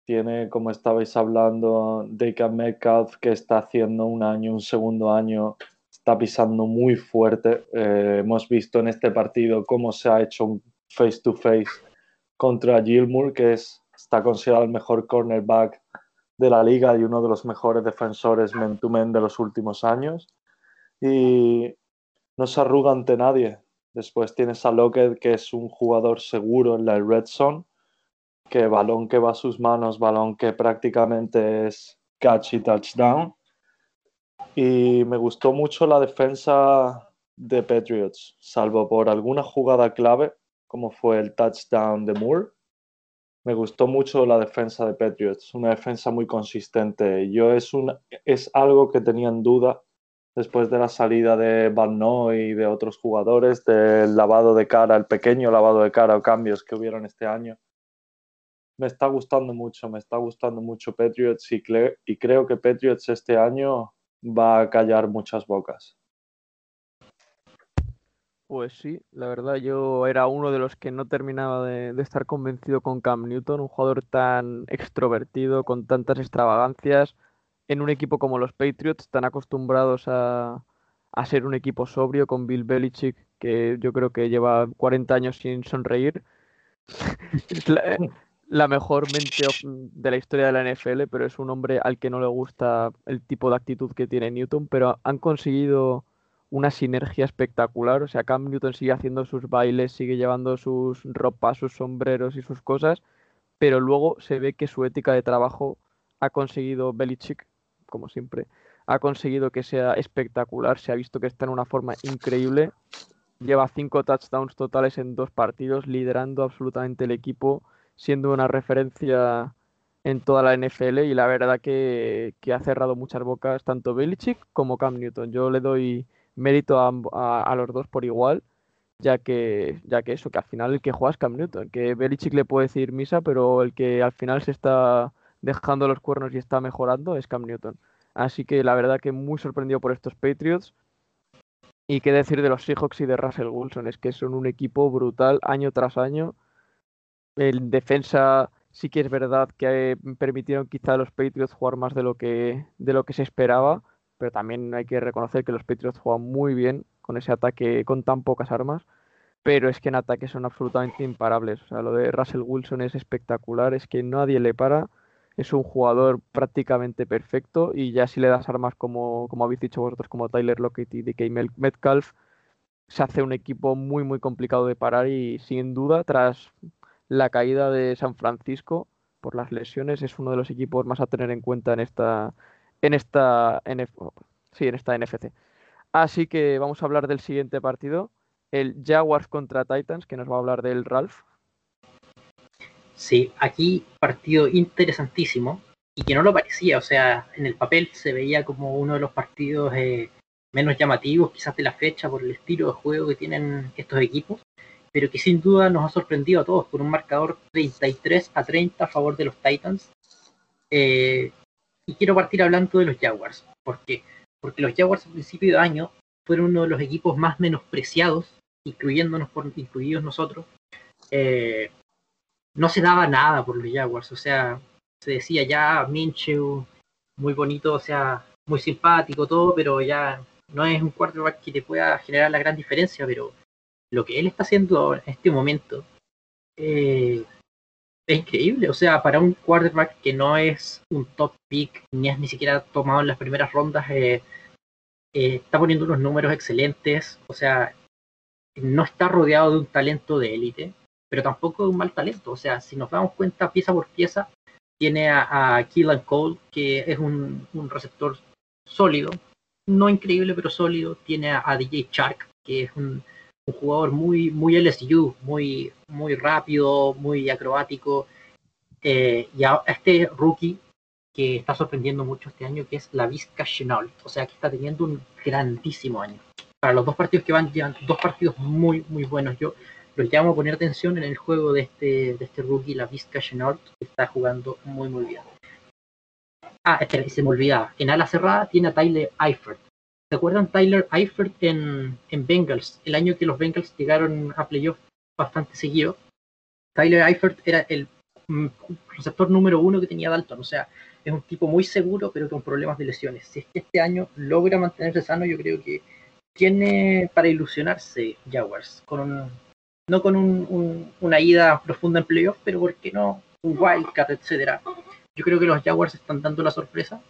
Speaker 4: Tiene, como estabais hablando, Deacon Metcalf, que está haciendo un año, un segundo año, está pisando muy fuerte. Eh, hemos visto en este partido cómo se ha hecho un face-to-face contra Gilmour, que es, está considerado el mejor cornerback de la liga y uno de los mejores defensores men-to-men de los últimos años. Y no se arruga ante nadie. Después tienes a Lockett, que es un jugador seguro en la red zone que balón que va a sus manos, balón que prácticamente es catch y touchdown. Y me gustó mucho la defensa de Patriots, salvo por alguna jugada clave, como fue el touchdown de Moore. Me gustó mucho la defensa de Patriots, una defensa muy consistente. Yo es, una, es algo que tenía en duda después de la salida de Van Noy y de otros jugadores, del lavado de cara, el pequeño lavado de cara o cambios que hubieron este año me está gustando mucho, me está gustando mucho Patriots y, y creo que Patriots este año va a callar muchas bocas.
Speaker 1: Pues sí, la verdad yo era uno de los que no terminaba de, estar convencido con Cam Newton, un jugador tan extrovertido, con tantas extravagancias, en un equipo como los Patriots, tan acostumbrados a, a ser un equipo sobrio con Bill Belichick, que yo creo que lleva 40 años sin sonreír. la mejor mente de la historia de la NFL, pero es un hombre al que no le gusta el tipo de actitud que tiene Newton, pero han conseguido una sinergia espectacular. O sea, Cam Newton sigue haciendo sus bailes, sigue llevando sus ropas, sus sombreros y sus cosas, pero luego se ve que su ética de trabajo ha conseguido Belichick, como siempre, ha conseguido que sea espectacular. Se ha visto que está en una forma increíble. Lleva cinco touchdowns totales en dos partidos, liderando absolutamente el equipo siendo una referencia en toda la NFL y la verdad que, ha cerrado muchas bocas tanto Belichick como Cam Newton. Yo le doy mérito a, los dos por igual ya que, ya que eso, que al final el que juega es Cam Newton, que Belichick le puede decir misa, pero el que al final se está dejando los cuernos y está mejorando es Cam Newton. Así que la verdad que muy sorprendido por estos Patriots. Y qué decir de los Seahawks y de Russell Wilson, es que son un equipo brutal año tras año. En defensa sí que es verdad que permitieron quizá a los Patriots jugar más de lo que, de lo que se esperaba, pero también hay que reconocer que los Patriots juegan muy bien con ese ataque con tan pocas armas, pero es que en ataque son absolutamente imparables. O sea, lo de Russell Wilson es espectacular, es que nadie le para, es un jugador prácticamente perfecto y ya si le das armas como, como habéis dicho vosotros, como Tyler Lockett y DK Metcalf, se hace un equipo muy muy complicado de parar y sin duda tras la caída de San Francisco por las lesiones es uno de los equipos más a tener en cuenta en esta en esta sí, en esta NFC. Así que vamos a hablar del siguiente partido, el Jaguars contra Titans, que nos va a hablar del Ralph.
Speaker 2: Sí, aquí partido interesantísimo y que no lo parecía, o sea, en el papel se veía como uno de los partidos eh, menos llamativos quizás de la fecha por el estilo de juego que tienen estos equipos, pero que sin duda nos ha sorprendido a todos con un marcador 33 a 30 a favor de los Titans. Eh, y quiero partir hablando de los Jaguars, porque porque los Jaguars a principio de año fueron uno de los equipos más menospreciados, incluyéndonos por, incluidos nosotros. Eh, no se daba nada por los Jaguars, o sea, se decía ya Minshew, muy bonito, o sea, muy simpático, todo, pero ya no es un quarterback que te pueda generar la gran diferencia, pero lo que él está haciendo en este momento eh, es increíble. O sea, para un quarterback que no es un top pick, ni es ni siquiera tomado en las primeras rondas, eh, eh, está poniendo unos números excelentes. O sea, no está rodeado de un talento de élite, pero tampoco de un mal talento. O sea, si nos damos cuenta pieza por pieza, tiene a, a Cole, que es un, receptor sólido, no increíble, pero sólido. Tiene a, DJ Shark, que es un, un jugador muy, muy LSU, muy, muy rápido, muy acrobático. Eh, y a este rookie que está sorprendiendo mucho este año, que es la Vizca Chenault. O sea, que está teniendo un grandísimo año. Para los dos partidos que van, llevan dos partidos muy, muy buenos. Yo los llamo a poner atención en el juego de este, de este rookie, la Vizca Chenault, que está jugando muy, muy bien. Ah, espera, se me olvidaba. En ala cerrada tiene a Tyler Eifert, ¿Se acuerdan Tyler Eifert en, en Bengals? El año que los Bengals llegaron a playoff bastante seguido. Tyler Eifert era el mm, receptor número uno que tenía Dalton. O sea, es un tipo muy seguro, pero con problemas de lesiones. Si es que este año logra mantenerse sano, yo creo que tiene para ilusionarse Jaguars. Con no con una ida profunda en playoff, pero ¿por qué no? Un wildcat, etcétera. Yo creo que los Jaguars están dando la sorpresa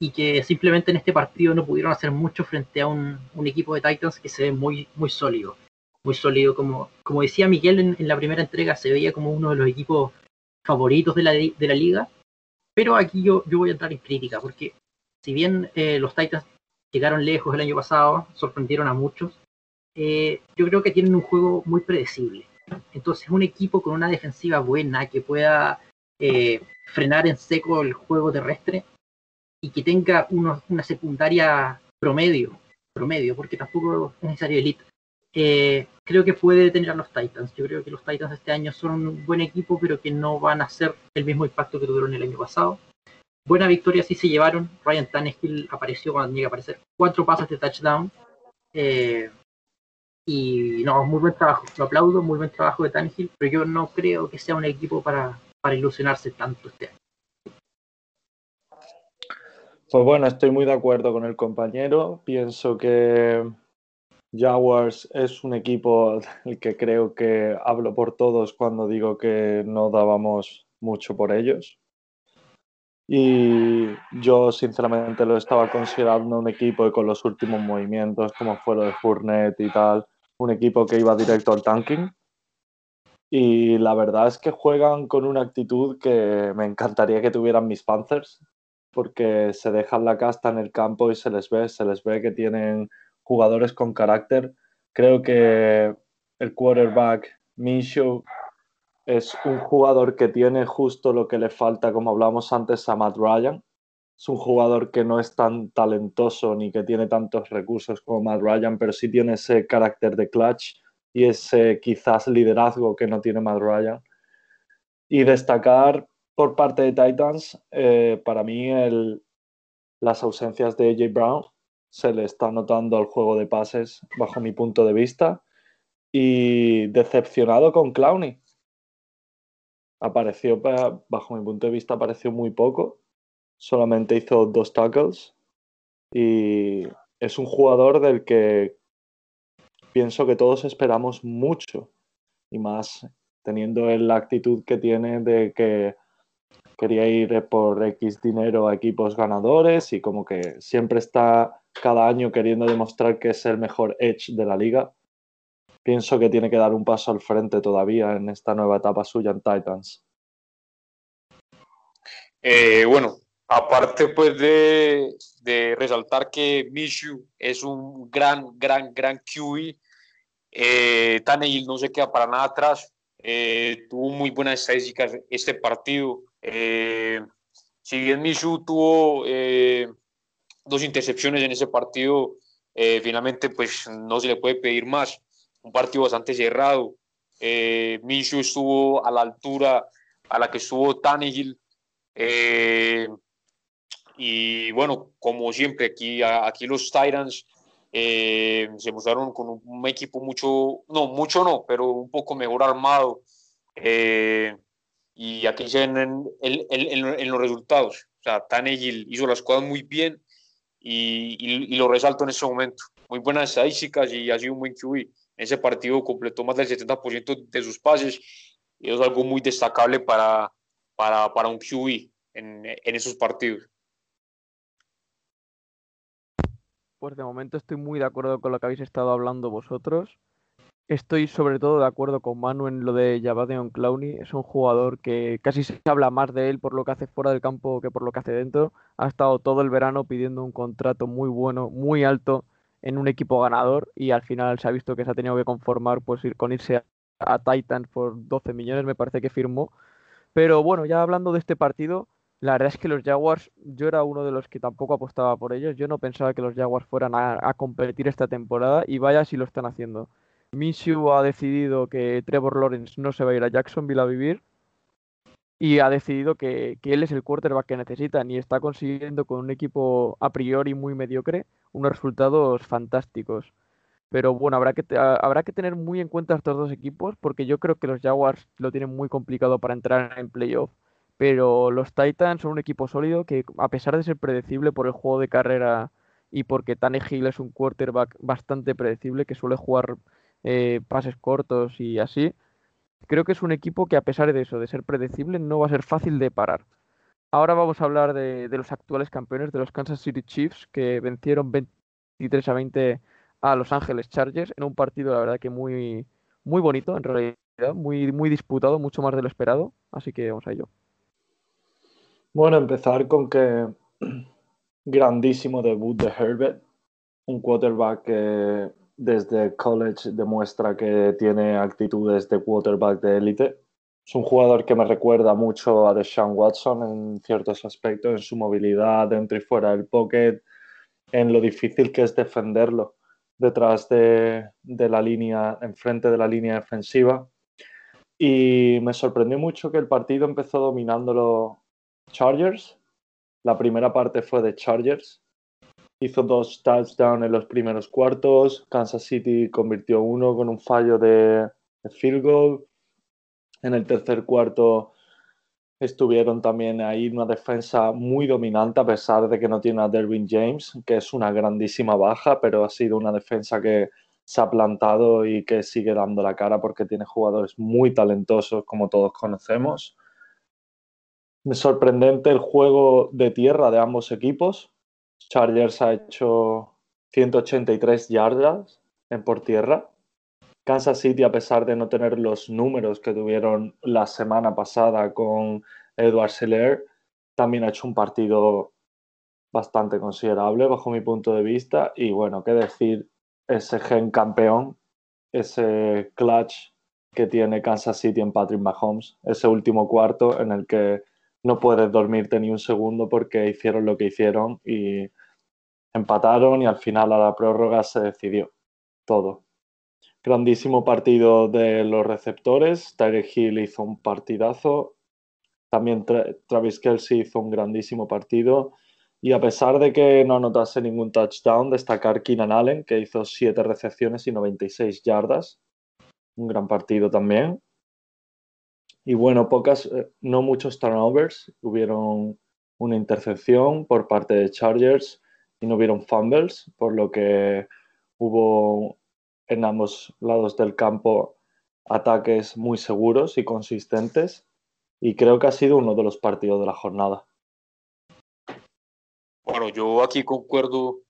Speaker 2: y que simplemente en este partido no pudieron hacer mucho frente a un, equipo de Titans que se ve muy, muy sólido. Muy sólido, como, como decía Miguel en, la primera entrega, se veía como uno de los equipos favoritos de la, de la liga. Pero aquí yo, yo voy a entrar en crítica, porque si bien eh, los Titans llegaron lejos el año pasado, sorprendieron a muchos, eh, yo creo que tienen un juego muy predecible. Entonces, un equipo con una defensiva buena que pueda eh, frenar en seco el juego terrestre, y que tenga una secundaria promedio, promedio, porque tampoco es necesario elite. Eh, creo que puede detener a los Titans. Yo creo que los Titans este año son un buen equipo, pero que no van a hacer el mismo impacto que tuvieron el año pasado. Buena victoria sí se llevaron. Ryan Tannehill apareció cuando llega a aparecer. Cuatro pases de touchdown. Eh, y no, muy buen trabajo. Lo aplaudo, muy buen trabajo de Tannehill, pero yo no creo que sea un equipo para, para ilusionarse tanto este año.
Speaker 4: Pues bueno, estoy muy de acuerdo con el compañero. Pienso que Jaguars es un equipo el que creo que hablo por todos cuando digo que no dábamos mucho por ellos. Y yo sinceramente lo estaba considerando un equipo con los últimos movimientos, como fue lo de Fournette y tal, un equipo que iba directo al tanking. Y la verdad es que juegan con una actitud que me encantaría que tuvieran mis Panthers, porque se dejan la casta en el campo y se les ve, se les ve que tienen jugadores con carácter. Creo que el quarterback Minshew es un jugador que tiene justo lo que le falta, como hablamos antes, a Matt Ryan. Es un jugador que no es tan talentoso ni que tiene tantos recursos como Matt Ryan, pero sí tiene ese carácter de clutch y ese quizás liderazgo que no tiene Matt Ryan. Y destacar por parte de Titans, eh, para mí las ausencias de AJ Brown se le está notando al juego de pases bajo mi punto de vista y decepcionado con Clowney. Apareció, bajo mi punto de vista, apareció muy poco. Solamente hizo dos tackles y es un jugador del que pienso que todos esperamos mucho y más teniendo la actitud que tiene de que quería ir por X dinero a equipos ganadores y como que siempre está cada año queriendo demostrar que es el mejor edge de la liga. Pienso que tiene que dar un paso al frente todavía en esta nueva etapa suya en Titans.
Speaker 3: Eh, bueno, aparte pues de, de, resaltar que Mishu es un gran, gran, gran QE, eh, no se queda para nada atrás, eh, tuvo muy buenas estadísticas este partido, eh, si bien Michu tuvo eh, dos intercepciones en ese partido, eh, finalmente pues no se le puede pedir más. Un partido bastante cerrado. Eh, Minshew estuvo a la altura a la que estuvo Tannehill. y bueno, como siempre, aquí, aquí los Titans se mostraron con un, equipo mucho, no, mucho no, pero un poco mejor armado. Eh, y aquí se ven en, en, los resultados. O sea, Tannehill hizo las cosas muy bien y, y, lo resalto en ese momento. Muy buenas estadísticas y ha sido un buen QB. En ese partido completó más del 70% de sus pases y es algo muy destacable para, para, para un QB en, en esos partidos.
Speaker 1: Pues de momento estoy muy de acuerdo con lo que habéis estado hablando vosotros. Estoy sobre todo de acuerdo con Manu en lo de Javadeon Clowney. Es un jugador que casi se habla más de él por lo que hace fuera del campo que por lo que hace dentro. Ha estado todo el verano pidiendo un contrato muy bueno, muy alto en un equipo ganador y al final se ha visto que se ha tenido que conformar pues ir con irse a, Titans por 12 millones, me parece que firmó. Pero bueno, ya hablando de este partido, la verdad es que los Jaguars, yo era uno de los que tampoco apostaba por ellos. Yo no pensaba que los Jaguars fueran a competir esta temporada y vaya si lo están haciendo. Minshew ha decidido que Trevor Lawrence no se va a ir a Jacksonville a vivir y ha decidido que, él es el quarterback que necesitan y está consiguiendo con un equipo a priori muy mediocre unos resultados fantásticos. Pero bueno, habrá que, habrá que tener muy en cuenta estos dos equipos porque yo creo que los Jaguars lo tienen muy complicado para entrar en playoff. Pero los Titans son un equipo sólido que a pesar de ser predecible por el juego de carrera y porque Tannehill es un quarterback bastante predecible que suele jugar eh, pases cortos y así. Creo que es un equipo que a pesar de eso, de ser predecible, no va a ser fácil de parar. Ahora vamos a hablar de, los actuales campeones, de los Kansas City Chiefs, que vencieron 23 a 20 a Los Ángeles Chargers en un partido, la verdad que muy, muy bonito, en realidad, muy, muy disputado, mucho más de lo esperado. Así que vamos a ello.
Speaker 4: Bueno, empezar con que grandísimo debut de Herbert, un quarterback que desde college demuestra que tiene actitudes de quarterback de élite. Es un jugador que me recuerda mucho a Deshaun Watson en ciertos aspectos, en su movilidad dentro y fuera del pocket, en lo difícil que es defenderlo detrás de, de la línea, enfrente de la línea defensiva. Y me sorprendió mucho que el partido empezó dominando los Chargers. La primera parte fue de Chargers, hizo dos touchdowns en los primeros cuartos. Kansas City convirtió uno con un fallo de, field goal. En el tercer cuarto estuvieron también ahí una defensa muy dominante a pesar de que no tiene a Derwin James, que es una grandísima baja, pero ha sido una defensa que se ha plantado y que sigue dando la cara porque tiene jugadores muy talentosos como todos conocemos. Sorprendente el juego de tierra de ambos equipos. Chargers ha hecho 183 yardas en por tierra. Kansas City, a pesar de no tener los números que tuvieron la semana pasada con Edward Seller, también ha hecho un partido bastante considerable bajo mi punto de vista. Y bueno, qué decir, ese gen campeón, ese clutch que tiene Kansas City en Patrick Mahomes, ese último cuarto en el que no puedes dormirte ni un segundo porque hicieron lo que hicieron y empataron y al final a la prórroga se decidió todo. grandísimo partido de los receptores. Tyreek Hill hizo un partidazo. También Travis Kelsey hizo un grandísimo partido. Y a pesar de que no anotase ningún touchdown, destacar Keenan Allen, que hizo 7 recepciones y 96 yardas. Un gran partido también. Y bueno, pocas, eh, no muchos turnovers. Hubieron una intercepción por parte de Chargers y no hubieron fumbles, por lo que hubo en ambos lados del campo ataques muy seguros y consistentes. Y creo que ha sido uno de los partidos de la jornada.
Speaker 3: Bueno, yo aquí concuerdo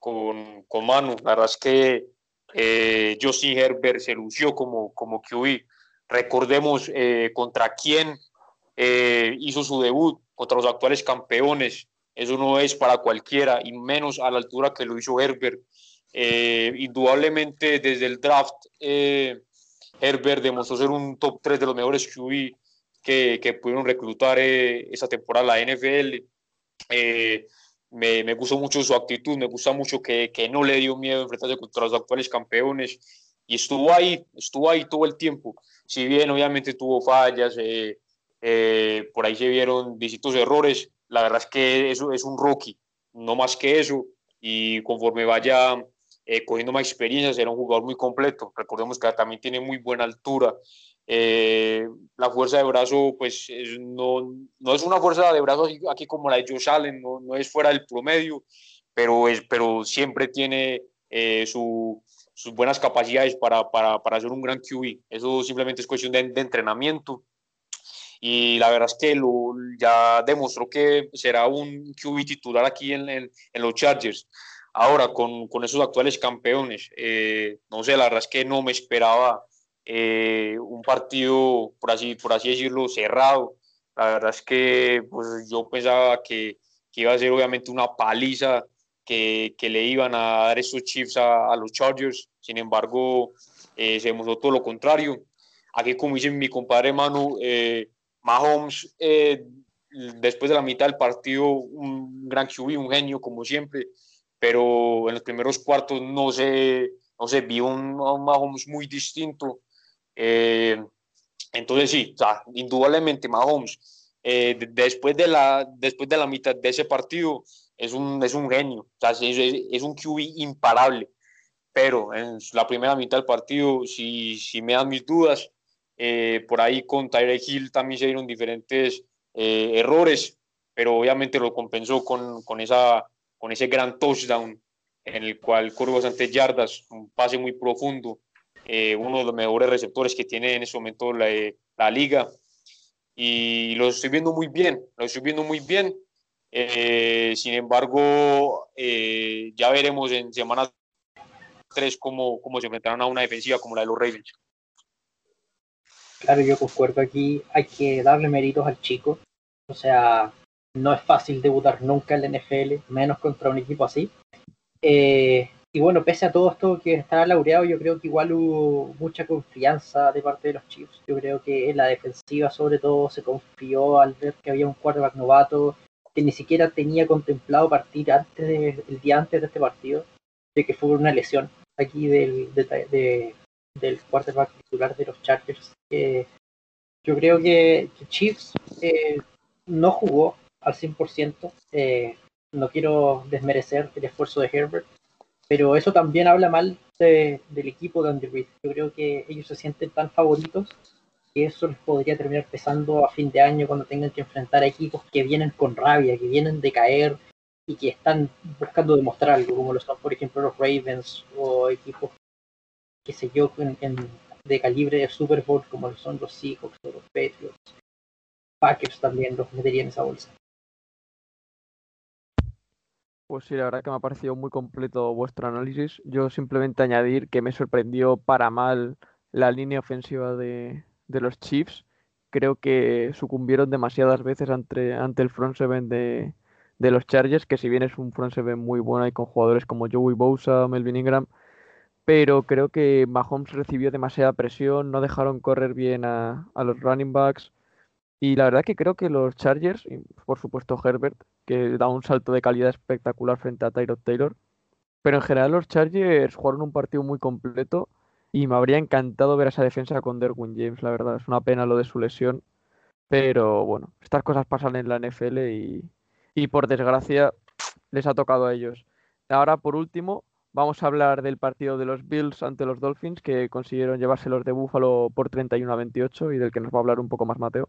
Speaker 3: con, con Manu. La verdad es que eh, Justin Herbert se lució como, como QB. Recordemos eh, contra quién eh, hizo su debut, contra los actuales campeones. Eso no es para cualquiera, y menos a la altura que lo hizo Herbert. Eh, indudablemente desde el draft, Herbert demostró ser un top 3 de los mejores QB que, que pudieron reclutar esa temporada la NFL. Me, me, gustó mucho su actitud, me gusta mucho que, que no le dio miedo enfrentarse contra los actuales campeones y estuvo ahí, estuvo ahí todo el tiempo si bien obviamente tuvo fallas, eh, eh, por ahí se vieron distintos errores, la verdad es que eso es un rookie, no más que eso, y conforme vaya eh, cogiendo más experiencia, será un jugador muy completo. Recordemos que también tiene muy buena altura. la fuerza de brazo, pues no, no, es una fuerza de brazo aquí, como la de Josh Allen, no, no, es fuera del promedio, pero, es, pero siempre tiene su, sus buenas capacidades para, para, para ser un gran QB. Eso simplemente es cuestión de, entrenamiento. Y la verdad es que lo, ya demostró que será un QB titular aquí en, en, los Chargers. Ahora, con, con esos actuales campeones, eh, no sé, la verdad es que no me esperaba eh, un partido, por así, por así decirlo, cerrado. La verdad es que pues, yo pensaba que, que iba a ser obviamente una paliza que, que, le iban a dar esos chips a, a los Chargers. Sin embargo, eh, se demostró todo lo contrario. Aquí, como dice mi compadre Manu, eh, Mahomes, eh, después de la mitad del partido, un gran QB, un genio, como siempre, pero en los primeros cuartos no se, no se vio un, un Mahomes muy distinto. entonces, sí, indudablemente Mahomes, después, de la, después de la mitad de ese partido, es un, es un genio, o sea, es, es, un QB imparable, pero en la primera mitad del partido, si, si me dan mis dudas, eh, por ahí con Tyreek Hill también se dieron diferentes eh, errores, pero obviamente lo compensó con, con, esa, con ese gran touchdown en el cual corrió bastantes yardas, un pase muy profundo, eh, uno de los mejores receptores que tiene en ese momento la, la liga. Y lo estoy viendo muy bien, lo estoy viendo muy bien eh, sin embargo, eh, ya veremos en semana 3 cómo, cómo se enfrentarán a una defensiva como la de los Ravens.
Speaker 2: Claro, yo concuerdo aquí, hay que darle méritos al chico. O sea, no es fácil debutar nunca en la NFL, menos contra un equipo así. Eh, y bueno, pese a todo esto que está laureado, yo creo que igual hubo mucha confianza de parte de los Chiefs. Yo creo que en la defensiva, sobre todo, se confió al ver que había un quarterback novato que ni siquiera tenía contemplado partir antes el día antes de este partido, de que fue una lesión aquí del, de, del quarterback titular de los Chargers. yo creo que, Chiefs eh, no jugó al 100%. Eh, no quiero desmerecer el esfuerzo de Herbert, pero eso también habla mal del equipo de Andy Reid. Yo creo que ellos se sienten tan favoritos que eso les podría terminar pesando a fin de año cuando tengan que enfrentar a equipos que vienen con rabia, que vienen de caer y que están buscando demostrar algo, como lo son, por ejemplo, los Ravens o equipos, que sé yo, de calibre de Super Bowl, como lo son los Seahawks o los Patriots. Packers también los meterían en esa bolsa.
Speaker 1: Pues sí, la verdad que me ha parecido muy completo vuestro análisis. Yo simplemente añadir que me sorprendió para mal la línea ofensiva de, de los Chiefs creo que sucumbieron demasiadas veces ante, ante el front seven de, de, los Chargers, que si bien es un front seven muy bueno y con jugadores como Joey Bosa, Melvin Ingram, pero creo que Mahomes recibió demasiada presión, no dejaron correr bien a, a los running backs. Y la verdad que creo que los Chargers, y por supuesto Herbert, que da un salto de calidad espectacular frente a Tyrod Taylor, pero en general los Chargers jugaron un partido muy completo Y me habría encantado ver esa defensa con Derwin James, la verdad. Es una pena lo de su lesión. Pero bueno, estas cosas pasan en la NFL y, y por desgracia les ha tocado a ellos. Ahora, por último, vamos a hablar del partido de los Bills ante los Dolphins, que consiguieron llevárselos de Búfalo por 31 a 28 y del que nos va a hablar un poco más Mateo.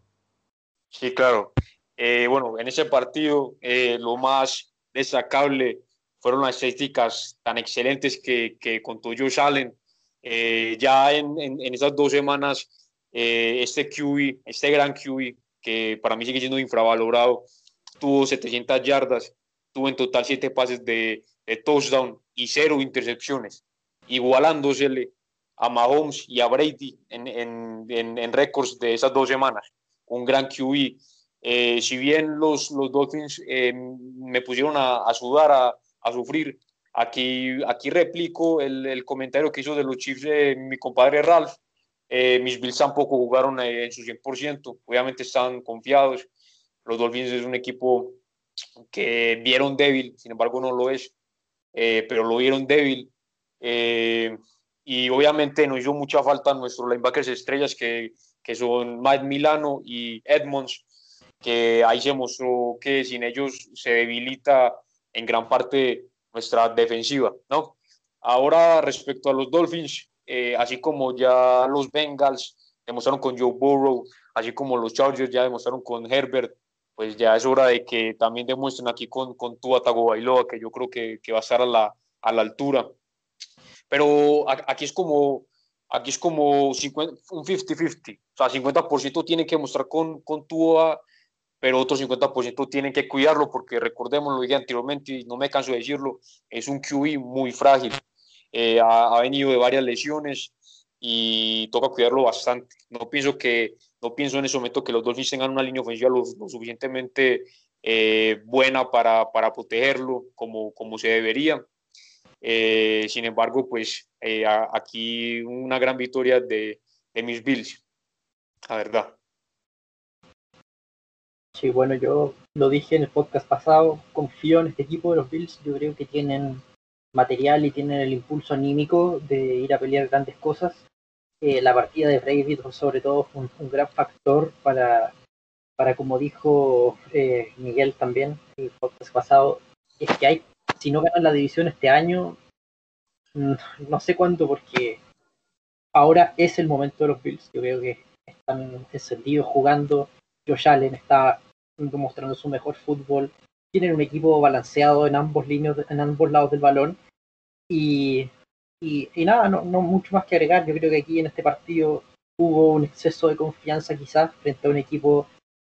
Speaker 3: Sí, claro. Eh, bueno, en ese partido eh, lo más destacable fueron las estadísticas tan excelentes que, que contó Josh Allen. Eh, ya en, en, en, esas dos semanas, este QB, este gran QB, que para mí sigue siendo infravalorado, tuvo 700 yardas, tuvo en total 7 pases de, de touchdown y cero intercepciones, igualándosele a Mahomes y a Brady en, en, en récords de esas dos semanas. Un gran QB. Eh, si bien los, los Dolphins eh, me pusieron a, a sudar, a, a, sufrir, aquí, aquí replico el, el, comentario que hizo de los Chiefs de mi compadre Ralph. Eh, mis Bills tampoco jugaron en su 100%, obviamente están confiados. Los Dolphins es un equipo que vieron débil, sin embargo no lo es, eh, pero lo vieron débil. Eh, y obviamente nos hizo mucha falta nuestros linebackers estrellas que, que son Mike Milano y Edmonds, que ahí se mostró que sin ellos se debilita en gran parte nuestra defensiva, ¿no? Ahora respecto a los Dolphins, eh, así como ya los Bengals demostraron con Joe Burrow, así como los Chargers ya demostraron con Herbert, pues ya es hora de que también demuestren aquí con, con Tua Tagovailoa, que yo creo que, que va a estar a la, a la altura. Pero aquí es como, aquí es como 50, un 50-50, o sea, 50% tiene que mostrar con, con Tua, pero otro 50% tienen que cuidarlo, porque recordemos, lo dije anteriormente y no me canso de decirlo, es un QB muy frágil, eh, ha, ha venido de varias lesiones y toca cuidarlo bastante. No pienso que no pienso en ese momento que los Dolphins tengan una línea ofensiva lo, lo suficientemente eh, buena para, para, protegerlo como, como se debería. Eh, sin embargo, pues eh, a, aquí una gran victoria de, de mis Bills, la verdad.
Speaker 2: Sí, bueno, yo lo dije en el podcast pasado, confío en este equipo de los Bills, yo creo que tienen material y tienen el impulso anímico de ir a pelear grandes cosas eh, la partida de Brady sobre todo fue un, gran factor para, para como dijo eh, Miguel también el podcast pasado, es que hay, si no ganan la división este año, no sé cuándo, porque ahora es el momento de los Bills. Yo creo que están encendidos jugando. Josh Allen está demostrando su mejor fútbol. Tienen un equipo balanceado en ambos líneas, en ambos lados del balón. Y y, y nada, no, no, mucho más que agregar. Yo creo que aquí en este partido hubo un exceso de confianza quizás frente a un equipo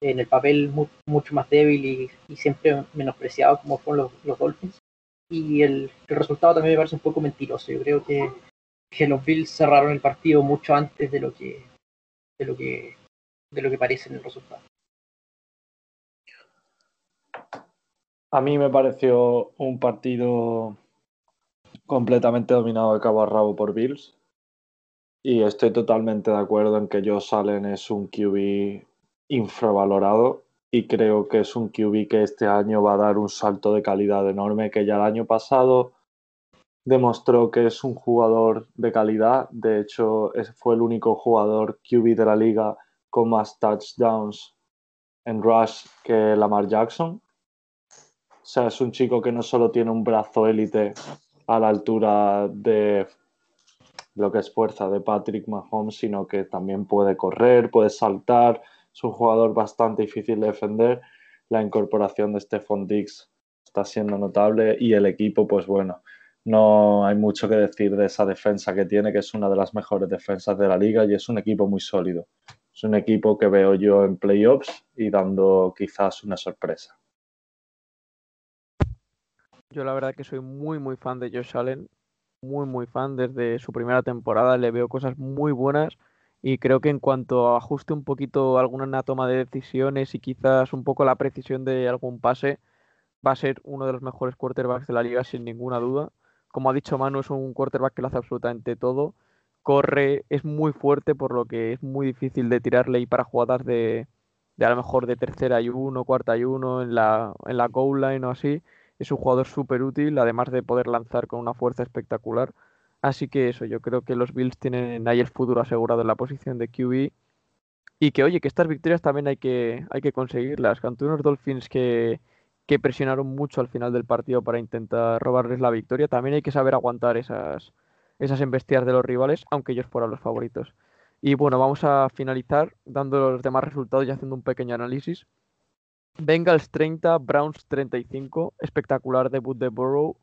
Speaker 2: en el papel mu mucho más débil y, y, siempre menospreciado como fueron los, los Dolphins. Y el, el, resultado también me parece un poco mentiroso. Yo creo que, que los Bills cerraron el partido mucho antes de lo que de lo que de lo que parece en el resultado.
Speaker 4: A mí me pareció un partido completamente dominado de cabo a rabo por Bills. Y estoy totalmente de acuerdo en que Josh Allen es un QB infravalorado y creo que es un QB que este año va a dar un salto de calidad enorme que ya el año pasado demostró que es un jugador de calidad. De hecho, fue el único jugador QB de la liga con más touchdowns en rush que Lamar Jackson. O sea, es un chico que no solo tiene un brazo élite a la altura de lo que es fuerza de Patrick Mahomes, sino que también puede correr, puede saltar, es un jugador bastante difícil de defender. La incorporación de Stephon Diggs está siendo notable y el equipo, pues bueno, no hay mucho que decir de esa defensa que tiene, que es una de las mejores defensas de la liga y es un equipo muy sólido. Es un equipo que veo yo en playoffs y dando quizás una sorpresa.
Speaker 1: Yo la verdad que soy muy muy fan de Josh Allen, muy muy fan desde su primera temporada, le veo cosas muy buenas y creo que en cuanto ajuste un poquito alguna toma de decisiones y quizás un poco la precisión de algún pase, va a ser uno de los mejores quarterbacks de la liga sin ninguna duda. Como ha dicho Manu, es un quarterback que lo hace absolutamente todo, corre, es muy fuerte por lo que es muy difícil de tirarle y para jugadas de, de a lo mejor de tercera y uno, cuarta y uno en la, en la goal line o así es un jugador súper útil, además de poder lanzar con una fuerza espectacular. Así que eso, yo creo que los Bills tienen ahí el futuro asegurado en la posición de QB. Y que, oye, que estas victorias también hay que, hay que conseguirlas. Ante unos Dolphins que, que presionaron mucho al final del partido para intentar robarles la victoria, también hay que saber aguantar esas, esas embestidas de los rivales, aunque ellos fueran los favoritos. Y bueno, vamos a finalizar dando los demás resultados y haciendo un pequeño análisis. Bengals 30, Browns 35, espectacular debut de Burrow.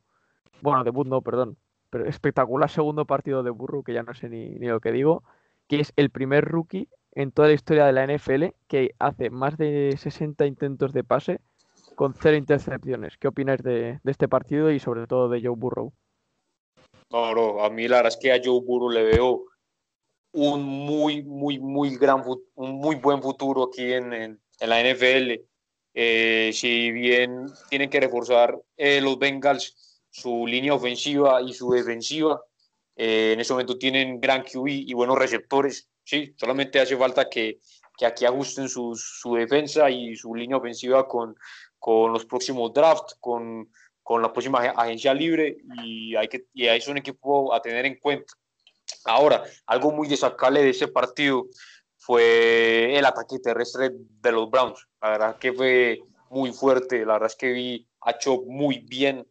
Speaker 1: Bueno, debut no, perdón, pero espectacular segundo partido de Burrow, que ya no sé ni, ni lo que digo, que es el primer rookie en toda la historia de la NFL que hace más de 60 intentos de pase con cero intercepciones. ¿Qué opináis de, de este partido y sobre todo de Joe Burrow?
Speaker 3: No, no, a mí la verdad es que a Joe Burrow le veo un muy, muy, muy gran, un muy buen futuro aquí en, en, en la NFL. Eh, si bien tienen que reforzar eh, los Bengals su línea ofensiva y su defensiva, eh, en ese momento tienen gran QB y buenos receptores. Sí, solamente hace falta que, que aquí ajusten su, su, defensa y su línea ofensiva con, con los próximos drafts, con, con la próxima agencia libre y, hay que, y es un equipo a tener en cuenta. Ahora, algo muy destacable de ese partido fue el ataque terrestre de los Browns. La verdad que fue muy fuerte. La verdad es que vi a Chop muy bien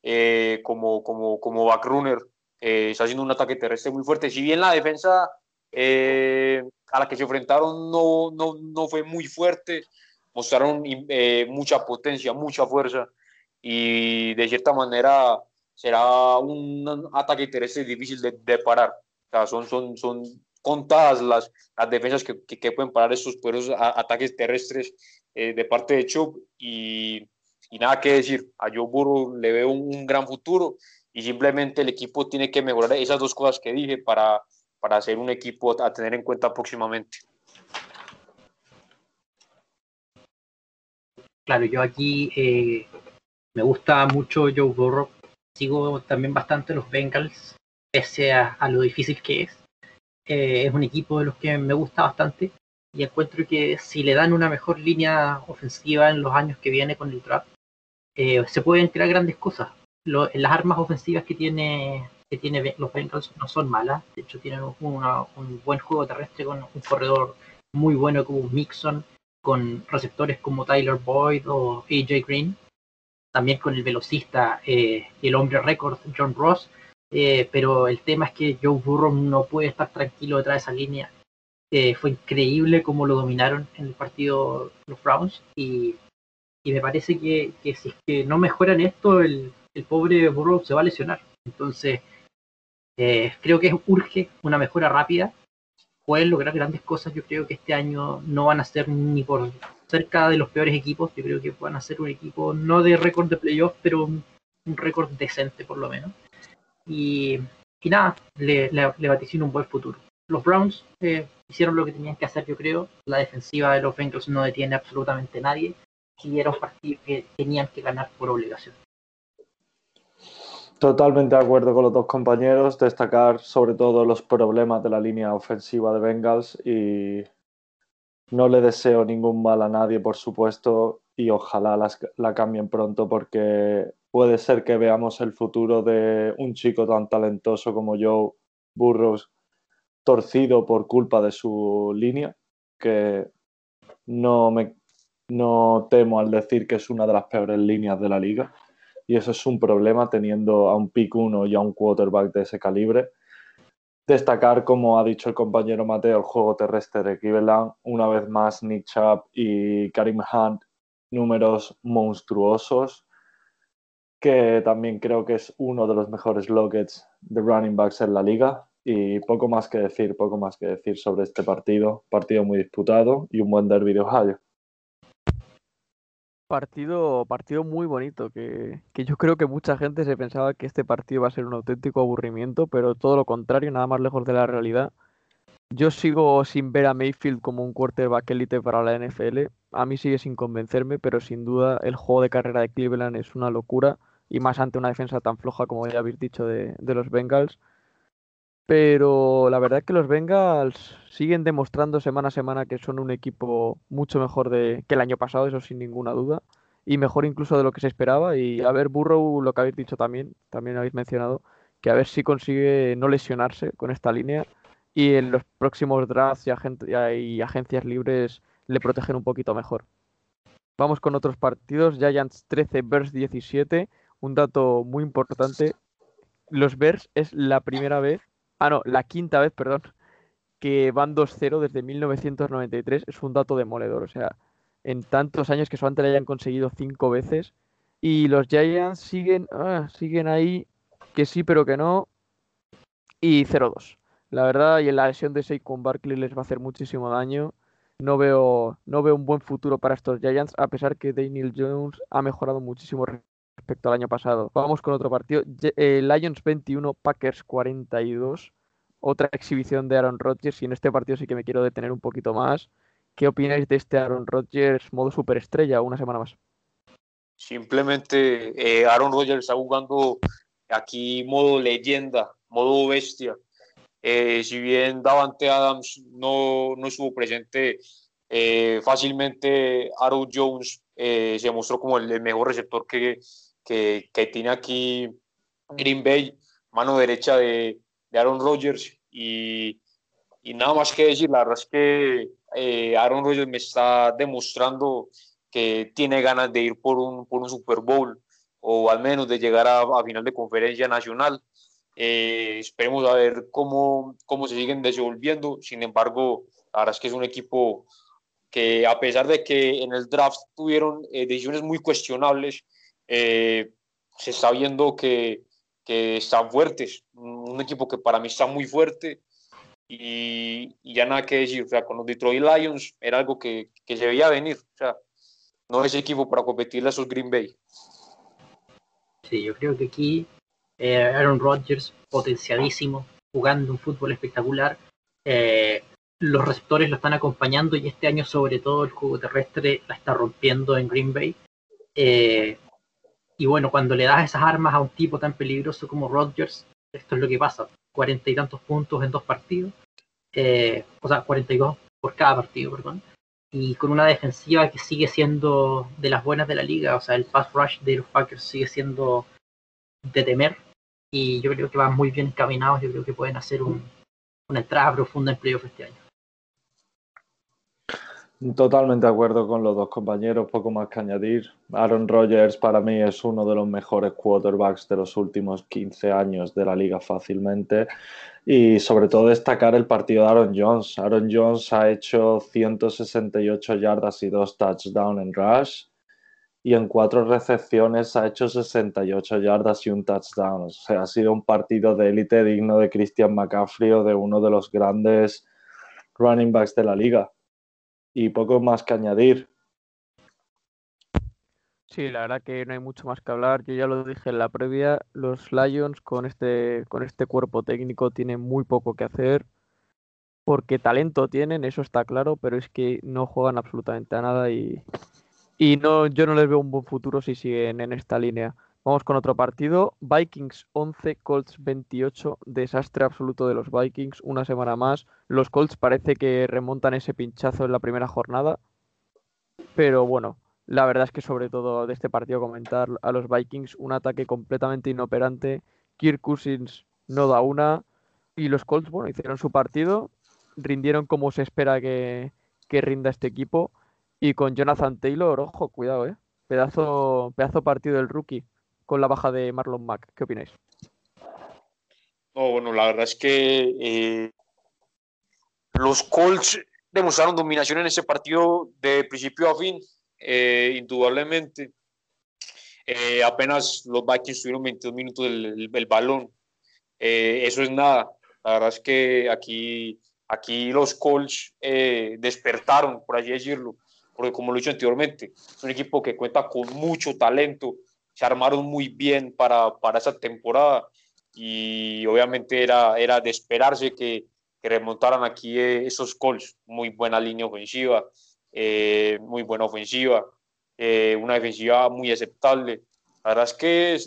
Speaker 3: eh, como, como, como backrunner. Eh, está haciendo un ataque terrestre muy fuerte. Si bien la defensa eh, a la que se enfrentaron no, no, no fue muy fuerte, mostraron eh, mucha potencia, mucha fuerza y de cierta manera será un ataque terrestre difícil de, de parar. O sea, son, son, son contadas las, las defensas que, pueden parar estos poderosos ataques terrestres eh, de parte de Chubb y, nada que decir. A Joe Burrow le veo un, gran futuro y simplemente el equipo tiene que mejorar esas dos cosas que dije para, para ser un equipo a tener en cuenta próximamente.
Speaker 2: Claro, yo aquí eh, me gusta mucho Joe Burrow. Sigo también bastante los Bengals, pese a lo difícil que es. Eh, es un equipo de los que me gusta bastante y encuentro que si le dan una mejor línea ofensiva en los años que viene con el draft, eh, se pueden crear grandes cosas. Las armas ofensivas que tiene, que los Bengals no son malas, de hecho tienen una, un buen juego terrestre con un corredor muy bueno como Mixon, con receptores como Tyler Boyd o AJ Green, también con el velocista eh, y el hombre récord John Ross, eh, pero el tema es que Joe Burrow no puede estar tranquilo detrás de esa línea. Eh, fue increíble cómo lo dominaron en el partido los Browns y, me parece que, si es que no mejoran esto, el, pobre Burrow se va a lesionar. Entonces, eh, creo que urge una mejora rápida. Pueden lograr grandes cosas. Yo creo que este año no van a ser ni por cerca de los peores equipos. Yo creo que van a ser un equipo no de récord de playoff, pero un récord decente por lo menos. Y, y nada, le, le, le, vaticino un buen futuro. Los Browns eh, hicieron lo que tenían que hacer, yo creo. La defensiva de los Bengals no detiene absolutamente a nadie. Y era un partido que tenían que ganar por obligación.
Speaker 4: Totalmente de acuerdo con los dos compañeros. Destacar sobre todo los problemas de la línea ofensiva de Bengals y no le deseo ningún mal a nadie, por supuesto, y ojalá las, la cambien pronto porque puede ser que veamos el futuro de un chico tan talentoso como Joe Burrows torcido por culpa de su línea, que no me no temo al decir que es una de las peores líneas de la liga. Y eso es un problema teniendo a un pick 1 y a un quarterback de ese calibre. Destacar, como ha dicho el compañero Mateo, el juego terrestre de Cleveland. Una vez más, Nick Chubb y Karim Hunt, números monstruosos que también creo que es uno de los mejores lockets de running backs en la liga. Y poco más que decir, poco más que decir sobre este partido. Partido muy disputado y un buen derby de Ohio.
Speaker 1: Partido, partido muy bonito, que, que, yo creo que mucha gente se pensaba que este partido va a ser un auténtico aburrimiento, pero todo lo contrario, nada más lejos de la realidad. Yo sigo sin ver a Mayfield como un quarterback élite para la NFL. A mí sigue sin convencerme, pero sin duda el juego de carrera de Cleveland es una locura y más ante una defensa tan floja como ya habéis dicho de, de, los Bengals. Pero la verdad es que los Bengals siguen demostrando semana a semana que son un equipo mucho mejor de, que el año pasado, eso sin ninguna duda, y mejor incluso de lo que se esperaba. Y a ver, Burrow, lo que habéis dicho también, también habéis mencionado, que a ver si consigue no lesionarse con esta línea y en los próximos drafts y, y agencias libres le protegen un poquito mejor. Vamos con otros partidos. Giants 13, Bears 17. Un dato muy importante. Los Bears es la primera vez, ah no, la quinta vez, perdón, que van 2-0 desde 1993. Es un dato demoledor. O sea, en tantos años que solamente le hayan conseguido cinco veces. Y los Giants siguen, ah, siguen ahí, que sí, pero que no. Y 0-2. La verdad, y en la lesión de Saquon Barkley les va a hacer muchísimo daño. No veo, no veo un buen futuro para estos Giants, a pesar que Daniel Jones ha mejorado muchísimo al año pasado. Vamos con otro partido. Eh, Lions 21, Packers 42. Otra exhibición de Aaron Rodgers. Y en este partido sí que me quiero detener un poquito más. ¿Qué opináis de este Aaron Rodgers modo superestrella una semana más?
Speaker 3: Simplemente eh, Aaron Rodgers está jugando aquí modo leyenda, modo bestia. Eh, si bien Davante Adams no, no estuvo presente, fácilmente Aaron Jones se mostró como el, mejor receptor que, que, que, tiene aquí Green Bay, mano derecha de, de Aaron Rodgers. Y, y, nada más que decir, la verdad es que eh, Aaron Rodgers me está demostrando que tiene ganas de ir por un, por un Super Bowl o al menos de llegar a, final de conferencia nacional. Eh, esperemos a ver cómo, cómo se siguen desenvolviendo. Sin embargo, la verdad es que es un equipo que a pesar de que en el draft tuvieron eh, decisiones muy cuestionables, se está viendo que, están fuertes. Un equipo que para mí está muy fuerte y, ya nada que decir, o sea, con los Detroit Lions era algo que, que se veía venir, o sea, no es equipo para competirle a esos Green Bay.
Speaker 2: Sí, yo creo que aquí eh, Aaron Rodgers, potenciadísimo, jugando un fútbol espectacular, eh, los receptores lo están acompañando y este año sobre todo el juego terrestre la está rompiendo en Green Bay. Eh, y bueno, cuando le das esas armas a un tipo tan peligroso como Rodgers, esto es lo que pasa cuarenta y tantos puntos en dos partidos, eh, o sea, 42 por cada partido, perdón, y con una defensiva que sigue siendo de las buenas de la liga, o sea, el pass rush de los Packers sigue siendo de temer, y yo creo que van muy bien encaminados, yo creo que pueden hacer un, una entrada profunda en playoff este año.
Speaker 4: Totalmente de acuerdo con los dos compañeros, poco más que añadir. Aaron Rodgers para mí es uno de los mejores quarterbacks de los últimos 15 años de la liga fácilmente y sobre todo destacar el partido de Aaron Jones. Aaron Jones ha hecho 168 yardas y dos touchdowns en rush y en cuatro recepciones ha hecho 68 yardas y un touchdown. O sea, ha sido un partido de élite digno de Christian McCaffrey o de uno de los grandes running backs de la liga y poco más que añadir.
Speaker 1: Sí, la verdad que no hay mucho más que hablar. Yo ya lo dije en la previa, los Lions con este, con este cuerpo técnico tienen muy poco que hacer, porque talento tienen, eso está claro, pero es que no juegan absolutamente a nada y, y no, yo no les veo un buen futuro si siguen en esta línea. Vamos con otro partido. Vikings 11, Colts 28. Desastre absoluto de los Vikings. Una semana más. Los Colts parece que remontan ese pinchazo en la primera jornada. Pero bueno, la verdad es que sobre todo de este partido comentar a los Vikings un ataque completamente inoperante. Kirk Cousins no da una. Y los Colts, bueno, hicieron su partido. Rindieron como se espera que, que rinda este equipo. Y con Jonathan Taylor, ojo, cuidado, eh. Pedazo, pedazo partido del rookie con la baja de Marlon Mack. ¿Qué opináis?
Speaker 3: No, bueno, la verdad es que eh, los Colts demostraron dominación en ese partido de principio a fin, eh, indudablemente. Eh, apenas los Vikings tuvieron 22 minutos del, balón. eso es nada. La verdad es que aquí, aquí los Colts despertaron, por así decirlo, porque como lo he dicho anteriormente, es un equipo que cuenta con mucho talento, se armaron muy bien para, para esa temporada y obviamente era, era de esperarse que, que remontaran aquí eh, esos calls. Muy buena línea ofensiva, eh, muy buena ofensiva, eh, una defensiva muy aceptable. La verdad es que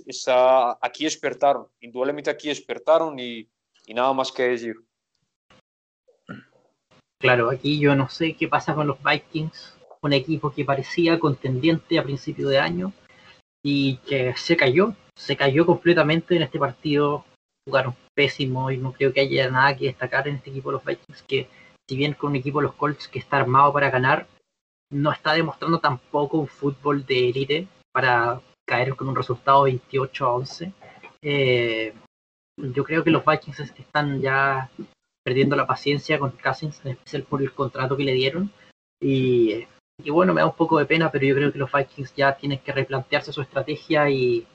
Speaker 3: aquí despertaron, indudablemente aquí despertaron y, y nada más que decir.
Speaker 2: Claro, aquí yo no sé qué pasa con los Vikings, un equipo que parecía contendiente a principio de año, y que se cayó, se cayó completamente en este partido. jugaron pésimo y no creo que haya nada que destacar en este equipo de los Vikings, que si bien con un equipo de los Colts que está armado para ganar, no está demostrando tampoco un fútbol de élite para caer con un resultado 28 a 11. Eh, yo creo que los Vikings están ya perdiendo la paciencia con Cousins, en especial por el contrato que le dieron. Y, y, bueno, me da un poco de pena, pero yo creo que los Vikings ya tienen que replantearse su estrategia y,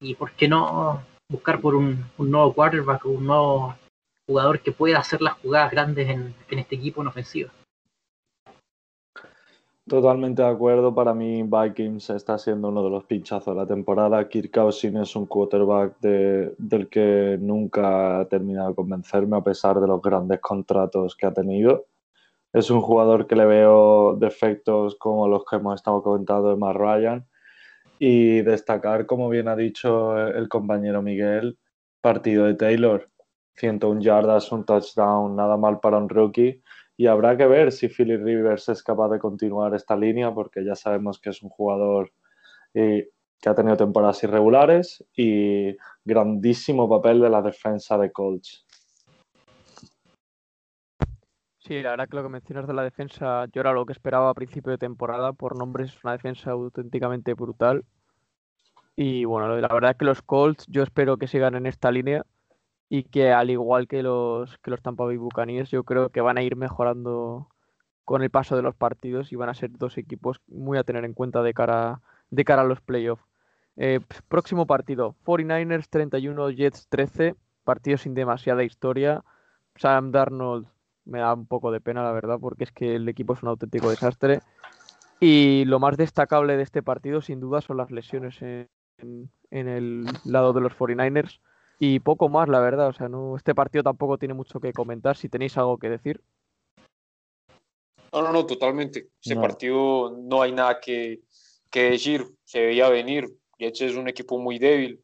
Speaker 2: y ¿por qué no buscar por un, nuevo quarterback, un nuevo jugador que pueda hacer las jugadas grandes en, en este equipo en ofensiva?
Speaker 4: Totalmente de acuerdo. Para mí, Vikings está siendo uno de los pinchazos de la temporada. Kirk Cousins es un quarterback de, del que nunca ha terminado de convencerme, a pesar de los grandes contratos que ha tenido. Es un jugador que le veo defectos como los que hemos estado comentando de Matt Ryan. Y destacar, como bien ha dicho el compañero Miguel, partido de Taylor. 101 yardas, un touchdown, nada mal para un rookie y habrá que ver si Philip Rivers es capaz de continuar esta línea, porque ya sabemos que es un jugador eh, que ha tenido temporadas irregulares y grandísimo papel de la defensa de Colts.
Speaker 1: Sí, la verdad que lo que mencionas de la defensa, yo era lo que esperaba a principio de temporada, por nombres, es una defensa auténticamente brutal. Y bueno, la verdad que los Colts, yo espero que sigan en esta línea y que al igual que los, que los Tampa Bay Buccaneers, yo creo que van a ir mejorando con el paso de los partidos y van a ser dos equipos muy a tener en cuenta de cara, de cara a los playoffs. Eh, próximo partido, 49ers 31, Jets 13, partido sin demasiada historia. Sam Darnold me da un poco de pena, la verdad, porque es que el equipo es un auténtico desastre. Y lo más destacable de este partido, sin duda, son las lesiones en, en el lado de los 49ers. Y poco más, la verdad. O sea, no, este partido tampoco tiene mucho que comentar. Si tenéis algo que decir.
Speaker 3: No, no, no, totalmente. Este partido no hay nada que, que, decir. Se veía venir. Jets es un equipo muy débil.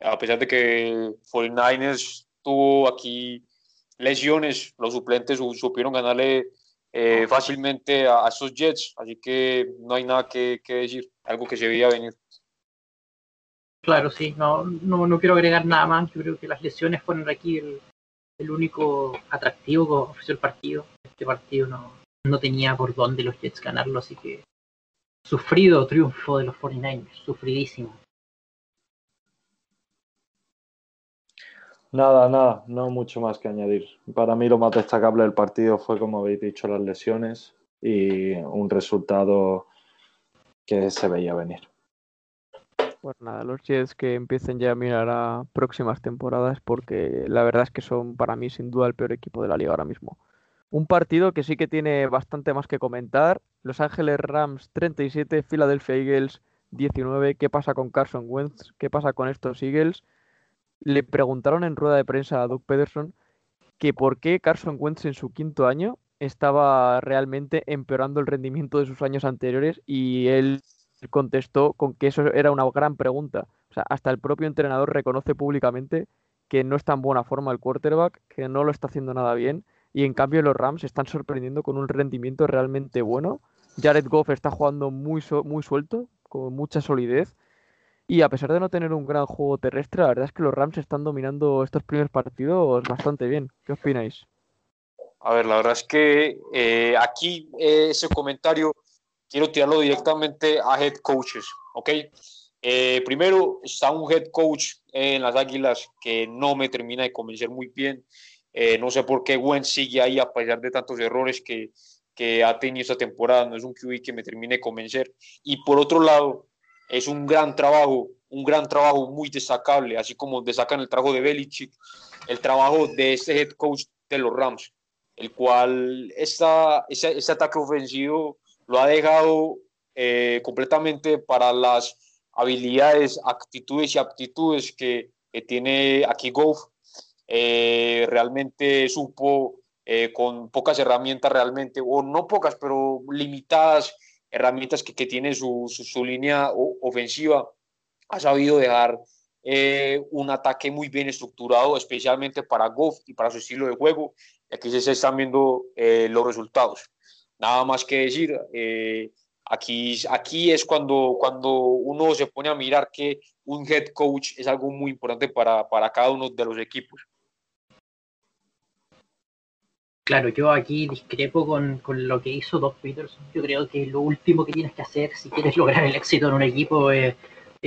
Speaker 3: A pesar de que 49ers tuvo aquí lesiones, los suplentes supieron ganarle eh, fácilmente a, a, esos Jets. Así que no hay nada que, que decir. Algo que se veía venir.
Speaker 2: Claro, sí, no, no, no, quiero agregar nada más. Yo creo que las lesiones fueron aquí el, el único atractivo que ofreció el partido. Este partido no, no tenía por dónde los Jets ganarlo, así que sufrido triunfo de los 49ers, sufridísimo.
Speaker 4: Nada, nada, no mucho más que añadir. Para mí lo más destacable del partido fue, como habéis dicho, las lesiones y un resultado que se veía venir.
Speaker 1: Pues nada, los Jets que empiecen ya a mirar a próximas temporadas porque la verdad es que son para mí sin duda el peor equipo de la liga ahora mismo. Un partido que sí que tiene bastante más que comentar. Los Ángeles Rams 37, Philadelphia Eagles 19. ¿Qué pasa con Carson Wentz? ¿Qué pasa con estos Eagles? Le preguntaron en rueda de prensa a Doug Pederson que por qué Carson Wentz en su quinto año estaba realmente empeorando el rendimiento de sus años anteriores y él contestó con que eso era una gran pregunta. O sea, hasta el propio entrenador reconoce públicamente que no está en buena forma el quarterback, que no lo está haciendo nada bien, y en cambio los Rams están sorprendiendo con un rendimiento realmente bueno. Jared Goff está jugando muy, muy suelto, con mucha solidez, y a pesar de no tener un gran juego terrestre, la verdad es que los Rams están dominando estos primeros partidos bastante bien. ¿Qué opináis?
Speaker 3: A ver, la verdad es que eh, aquí eh, ese comentario quiero tirarlo directamente a head coaches, ¿ok? Eh, primero, está un head coach en las Águilas que no me termina de convencer muy bien. Eh, no sé por qué Gwen sigue ahí a pesar de tantos errores que, que ha tenido esta temporada. No es un QB que me termine de convencer. Y por otro lado, es un gran trabajo, un gran trabajo muy destacable, así como destacan el trabajo de Belichick, el trabajo de este head coach de los Rams, el cual esta, ese, ese ataque ofensivo lo ha dejado eh, completamente para las habilidades, actitudes y aptitudes que, que tiene aquí Goff. Eh, realmente supo eh, con pocas herramientas realmente, o no pocas, pero limitadas herramientas que, que tiene su, su, su, línea ofensiva, ha sabido dejar un ataque muy bien estructurado, especialmente para Goff y para su estilo de juego. Y aquí se están viendo los resultados nada más que decir. Eh, Aquí, aquí es cuando, cuando uno se pone a mirar que un head coach es algo muy importante para, para cada uno de los equipos.
Speaker 2: Claro, yo aquí discrepo con, con, lo que hizo Doc Peterson. Yo creo que lo último que tienes que hacer si quieres lograr el éxito en un equipo es,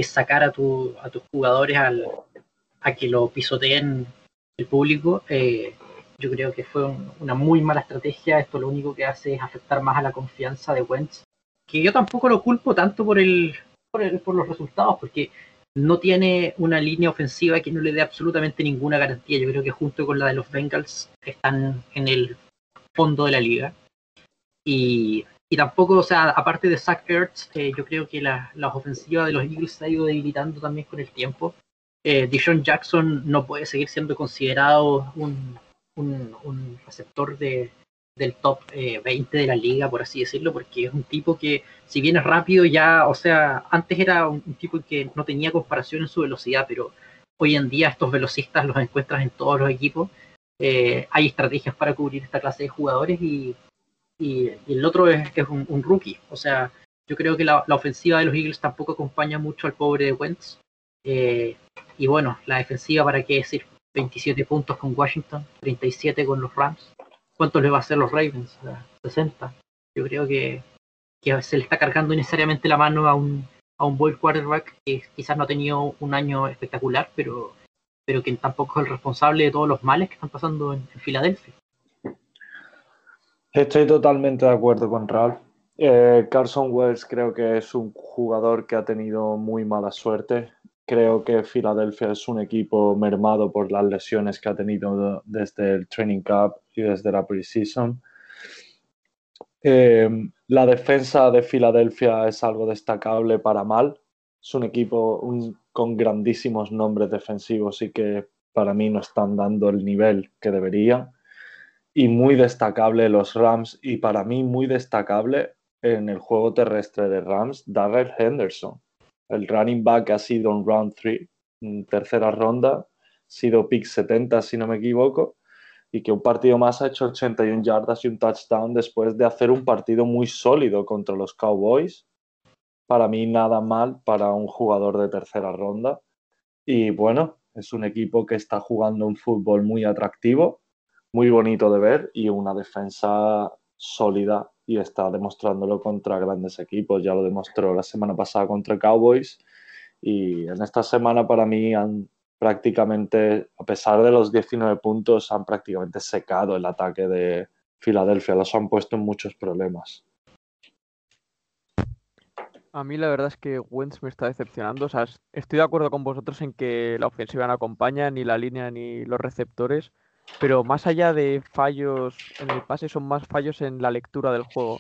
Speaker 2: sacar a, tu, a tus jugadores a que lo pisoteen el público. Eh, yo creo que fue una muy mala estrategia. Esto lo único que hace es afectar más a la confianza de Wentz. Que yo tampoco lo culpo tanto por, el, por, el, por los resultados, porque no tiene una línea ofensiva que no le dé absolutamente ninguna garantía. Yo creo que junto con la de los Bengals están en el fondo de la liga. Y, y tampoco, o sea, aparte de Zach Ertz, eh, yo creo que la, la, ofensiva de los Eagles se ha ido debilitando también con el tiempo. Eh, Jackson no puede seguir siendo considerado un, un receptor de, del top eh, 20 de la liga, por así decirlo, porque es un tipo que, si bien rápido, ya, o sea, antes era un, tipo que no tenía comparación en su velocidad, pero hoy en día estos velocistas los encuentras en todos los equipos. Eh, hay estrategias para cubrir esta clase de jugadores y, y, el otro es que es un, rookie. O sea, yo creo que la, la, ofensiva de los Eagles tampoco acompaña mucho al pobre de Wentz. Eh, y bueno, la defensiva, ¿para qué decir? 27 puntos con Washington, 37 con los Rams ¿Cuántos le va a hacer los Ravens? 60. Yo creo que, se le está cargando innecesariamente la mano a un, a un buen quarterback que quizás no ha tenido un año espectacular, pero, pero que tampoco es el responsable de todos los males que están pasando en, en Filadelfia.
Speaker 4: Estoy totalmente de acuerdo con Ralph. Eh, Carson Wells creo que es un jugador que ha tenido muy mala suerte. Creo que Filadelfia es un equipo mermado por las lesiones que ha tenido desde el Training Cup y desde la preseason. Eh, la defensa de Filadelfia es algo destacable para mal. Es un equipo un, con grandísimos nombres defensivos y que para mí no están dando el nivel que debería. Y muy destacable los Rams y para mí muy destacable en el juego terrestre de Rams, Darrell Henderson el running back ha sido un round 3, tercera ronda, sido pick 70 si no me equivoco, y que un partido más ha hecho 81 yardas y un touchdown después de hacer un partido muy sólido contra los Cowboys. Para mí nada mal para un jugador de tercera ronda. Y bueno, es un equipo que está jugando un fútbol muy atractivo, muy bonito de ver y una defensa sólida y está demostrándolo contra grandes equipos. Ya lo demostró la semana pasada contra Cowboys y en esta semana para mí han prácticamente, a pesar de los 19 puntos, han prácticamente secado el ataque de Filadelfia. Los han puesto en muchos problemas.
Speaker 1: A mí la verdad es que Wentz me está decepcionando. O sea, estoy de acuerdo con vosotros en que la ofensiva no acompaña, ni la línea, ni los receptores pero más allá de fallos en el pase, son más fallos en la lectura del juego.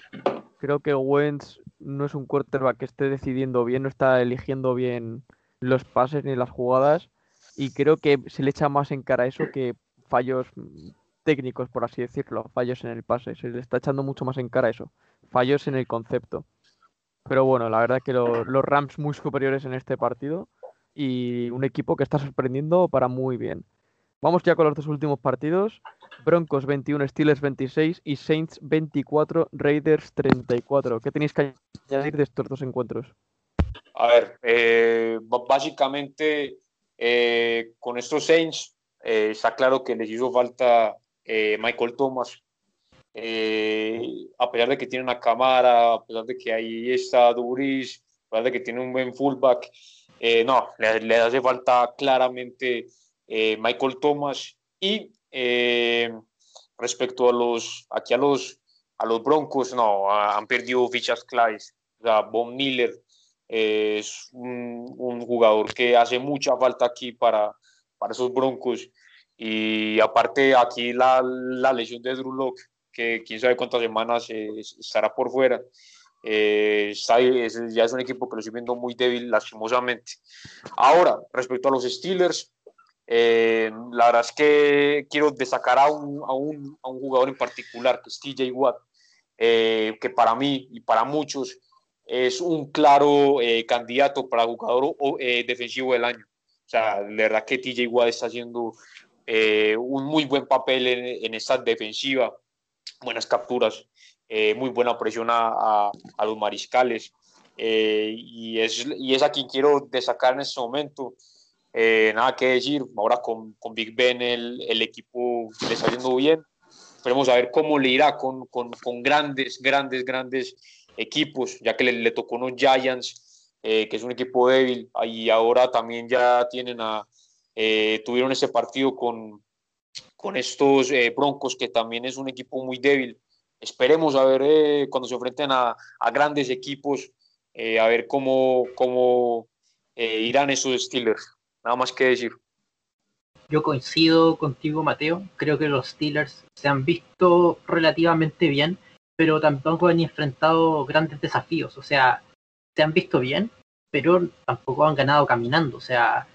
Speaker 1: Creo que Wentz no es un quarterback que esté decidiendo bien, no está eligiendo bien los pases ni las jugadas, y creo que se le echa más en cara eso que fallos técnicos, por así decirlo, fallos en el pase. Se le está echando mucho más en cara eso, fallos en el concepto. Pero bueno, la verdad que lo, los Rams muy superiores en este partido y un equipo que está sorprendiendo para muy bien. Vamos ya con los dos últimos partidos. Broncos 21, Steelers 26 y Saints 24, Raiders 34. ¿Qué tenéis que añadir de estos dos encuentros?
Speaker 3: A ver, eh, básicamente eh, con estos Saints eh, está claro que les hizo falta eh, Michael Thomas. Eh, a pesar de que tiene una cámara, a pesar de que ahí está Duris, a pesar de que tiene un buen fullback, no, le, le hace falta claramente eh, Michael Thomas y eh, respecto a los, aquí a los, a los Broncos, no, han perdido fichas claves. O sea, Von Miller eh, es un, jugador que hace mucha falta aquí para, para esos Broncos. Y aparte aquí la, la lesión de Drew Locke, que quién sabe cuántas semanas estará por fuera. Eh, está, es, ya es un equipo que lo estoy viendo muy débil, lastimosamente. Ahora, respecto a los Steelers, eh, la verdad es que quiero destacar a un, a un, a un jugador en particular, que es TJ Watt, eh, que para mí y para muchos es un claro eh, candidato para jugador eh, defensivo del año. O sea, la verdad que TJ Watt está haciendo eh, un muy buen papel en, en esta defensiva, buenas capturas. eh, muy buena presión a, a, los mariscales. Eh, y, es, y es a quien quiero destacar en este momento. Eh, nada que decir, ahora con, con Big Ben el, el, equipo le está yendo bien. Esperemos a ver cómo le irá con, con, con grandes, grandes, grandes equipos, ya que le, le tocó unos Giants, que es un equipo débil, y ahora también ya tienen a, tuvieron ese partido con, con estos Broncos, que también es un equipo muy débil esperemos a ver eh, cuando se enfrenten a, a grandes equipos, eh, a ver cómo, cómo eh, irán esos Steelers. Nada más que decir.
Speaker 2: Yo coincido contigo, Mateo. Creo que los Steelers se han visto relativamente bien, pero tampoco han enfrentado grandes desafíos. O sea, se han visto bien, pero tampoco han ganado caminando. O sea,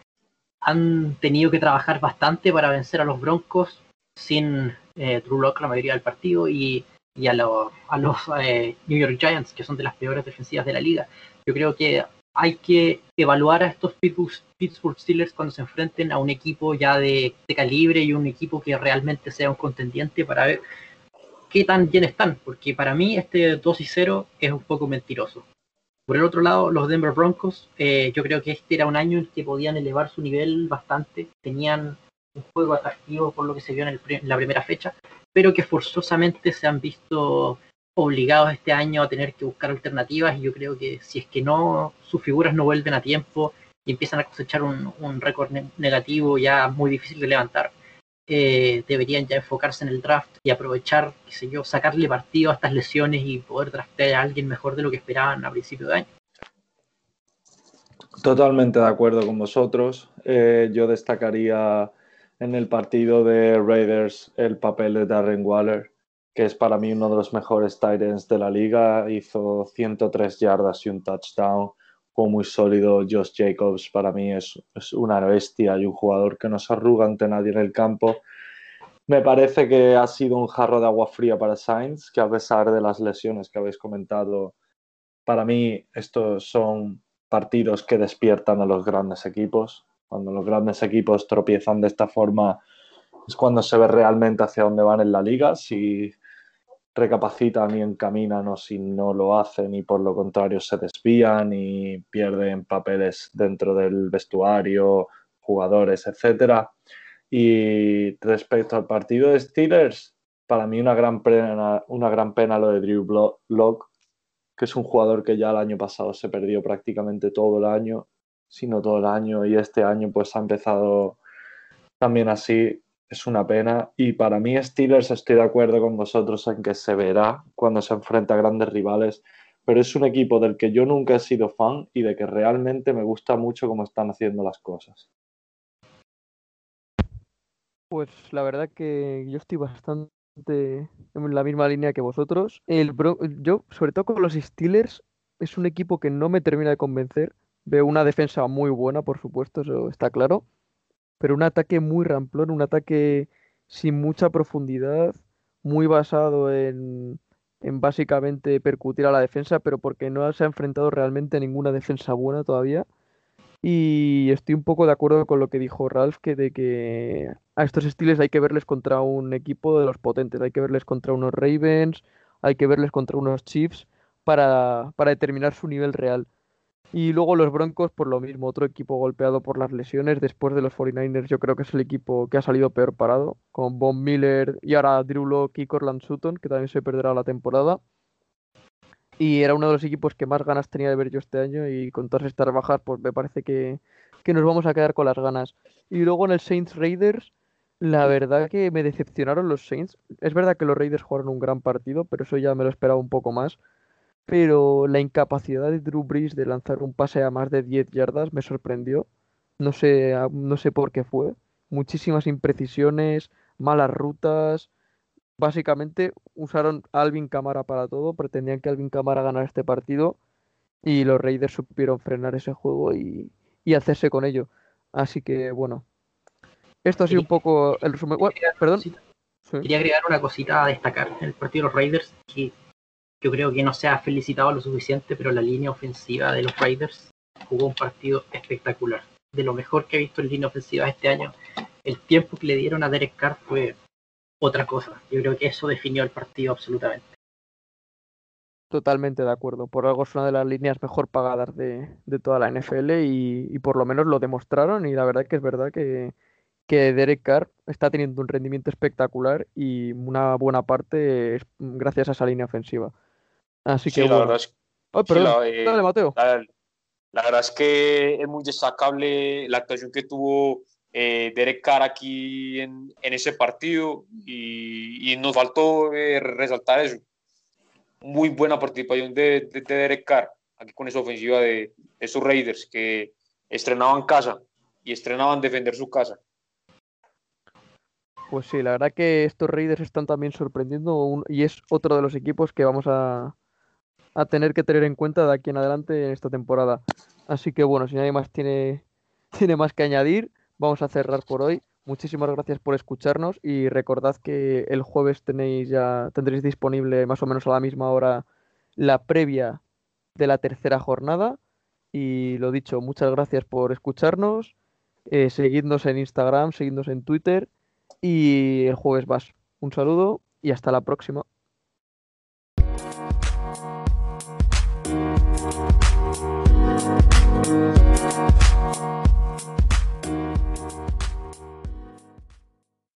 Speaker 2: han tenido que trabajar bastante para vencer a los Broncos sin eh, Drew Locke la mayoría del partido y a, a los eh, New York Giants, que son de las peores defensivas de la liga. Yo creo que hay que evaluar a estos Pittsburgh Steelers cuando se enfrenten a un equipo ya de, calibre y un equipo que realmente sea un contendiente para ver qué tan bien están, porque para mí este 2 y 0 es un poco mentiroso. Por el otro lado, los Denver Broncos, eh, yo creo que este era un año en que podían elevar su nivel bastante, tenían un juego atractivo por lo que se vio en, en la primera fecha, pero que forzosamente se han visto obligados este año a tener que buscar alternativas y yo creo que si es que no, sus figuras no vuelven a tiempo y empiezan a cosechar un, récord negativo ya muy difícil de levantar, eh, deberían ya enfocarse en el draft y aprovechar, qué sé yo, sacarle partido a estas lesiones y poder draftear a alguien mejor de lo que esperaban a principio de año.
Speaker 4: Totalmente de acuerdo con vosotros. Eh, yo destacaría en el partido de Raiders el papel de Darren Waller, que es para mí uno de los mejores tight ends de la liga. Hizo 103 yardas y un touchdown. Fue muy sólido. Josh Jacobs para mí es, es una bestia y un jugador que no se arruga ante nadie en el campo. Me parece que ha sido un jarro de agua fría para Sainz, que a pesar de las lesiones que habéis comentado, para mí estos son partidos que despiertan a los grandes equipos. Cuando los grandes equipos tropiezan de esta forma es cuando se ve realmente hacia dónde van en la liga, si recapacitan y encaminan o si no lo hacen y por lo contrario se desvían y pierden papeles dentro del vestuario, jugadores, etc. Y respecto al partido de Steelers, para mí una gran pena, una gran pena lo de Drew Locke, que es un jugador que ya el año pasado se perdió prácticamente todo el año sino todo el año y este año pues ha empezado también así. Es una pena. Y para mí Steelers estoy de acuerdo con vosotros en que se verá cuando se enfrenta a grandes rivales, pero es un equipo del que yo nunca he sido fan y de que realmente me gusta mucho cómo están haciendo las cosas.
Speaker 1: Pues la verdad que yo estoy bastante en la misma línea que vosotros. El yo, sobre todo con los Steelers, es un equipo que no me termina de convencer. Veo una defensa muy buena, por supuesto, eso está claro. Pero un ataque muy ramplón, un ataque sin mucha profundidad, muy basado en, en básicamente percutir a la defensa, pero porque no se ha enfrentado realmente a ninguna defensa buena todavía. Y estoy un poco de acuerdo con lo que dijo Ralph, que de que a estos estilos hay que verles contra un equipo de los potentes, hay que verles contra unos Ravens, hay que verles contra unos Chiefs para, para determinar su nivel real. Y luego los Broncos, por lo mismo, otro equipo golpeado por las lesiones. Después de los 49ers, yo creo que es el equipo que ha salido peor parado, con Von Miller y ahora Drew Locke y Corland Sutton, que también se perderá la temporada. Y era uno de los equipos que más ganas tenía de ver yo este año. Y con todas estas bajas, pues me parece que, que nos vamos a quedar con las ganas. Y luego en el Saints Raiders, la verdad que me decepcionaron los Saints. Es verdad que los Raiders jugaron un gran partido, pero eso ya me lo esperaba un poco más pero la incapacidad de Drew Brees de lanzar un pase a más de 10 yardas me sorprendió. No sé, no sé por qué fue. Muchísimas imprecisiones, malas rutas. Básicamente usaron a Alvin Camara para todo, pretendían que Alvin Camara ganara este partido y los Raiders supieron frenar ese juego y, hacerse con ello. Así que bueno, esto ha sido un poco el resumen. perdón.
Speaker 2: Quería agregar una cosita a destacar en el partido de los Raiders, que yo creo que no se ha felicitado lo suficiente, pero la línea ofensiva de los Raiders jugó un partido espectacular. De lo mejor que he visto en línea ofensiva este año. El tiempo que le dieron a Derek Carr fue otra cosa. Yo creo que eso definió el partido absolutamente.
Speaker 1: Totalmente de acuerdo. Por algo es una de las líneas mejor pagadas de, toda la NFL y, por lo menos lo demostraron y la verdad que es verdad que, que Derek Carr está teniendo un rendimiento espectacular y una buena parte es gracias a esa línea ofensiva. Así que
Speaker 3: la verdad es,
Speaker 1: eh, Dale, Mateo.
Speaker 3: La, verdad es que es muy destacable la actuación que tuvo eh, Derek Carr aquí en, en ese partido y, y nos faltó eh, resaltar eso muy buena participación de, de, Derek Carr aquí con esa ofensiva de, esos Raiders que estrenaban casa y estrenaban defender su casa.
Speaker 1: Pues sí, la verdad que estos Raiders están también sorprendiendo y es otro de los equipos que vamos a, a, tener que tener en cuenta de aquí en adelante en esta temporada. Así que bueno, si nadie más tiene, tiene más que añadir, vamos a cerrar por hoy. Muchísimas gracias por escucharnos y recordad que el jueves tenéis ya tendréis disponible más o menos a la misma hora la previa de la tercera jornada. Y lo dicho, muchas gracias por escucharnos. Eh, seguidnos en Instagram, seguidnos en Twitter y el jueves vas. Un saludo y hasta la próxima.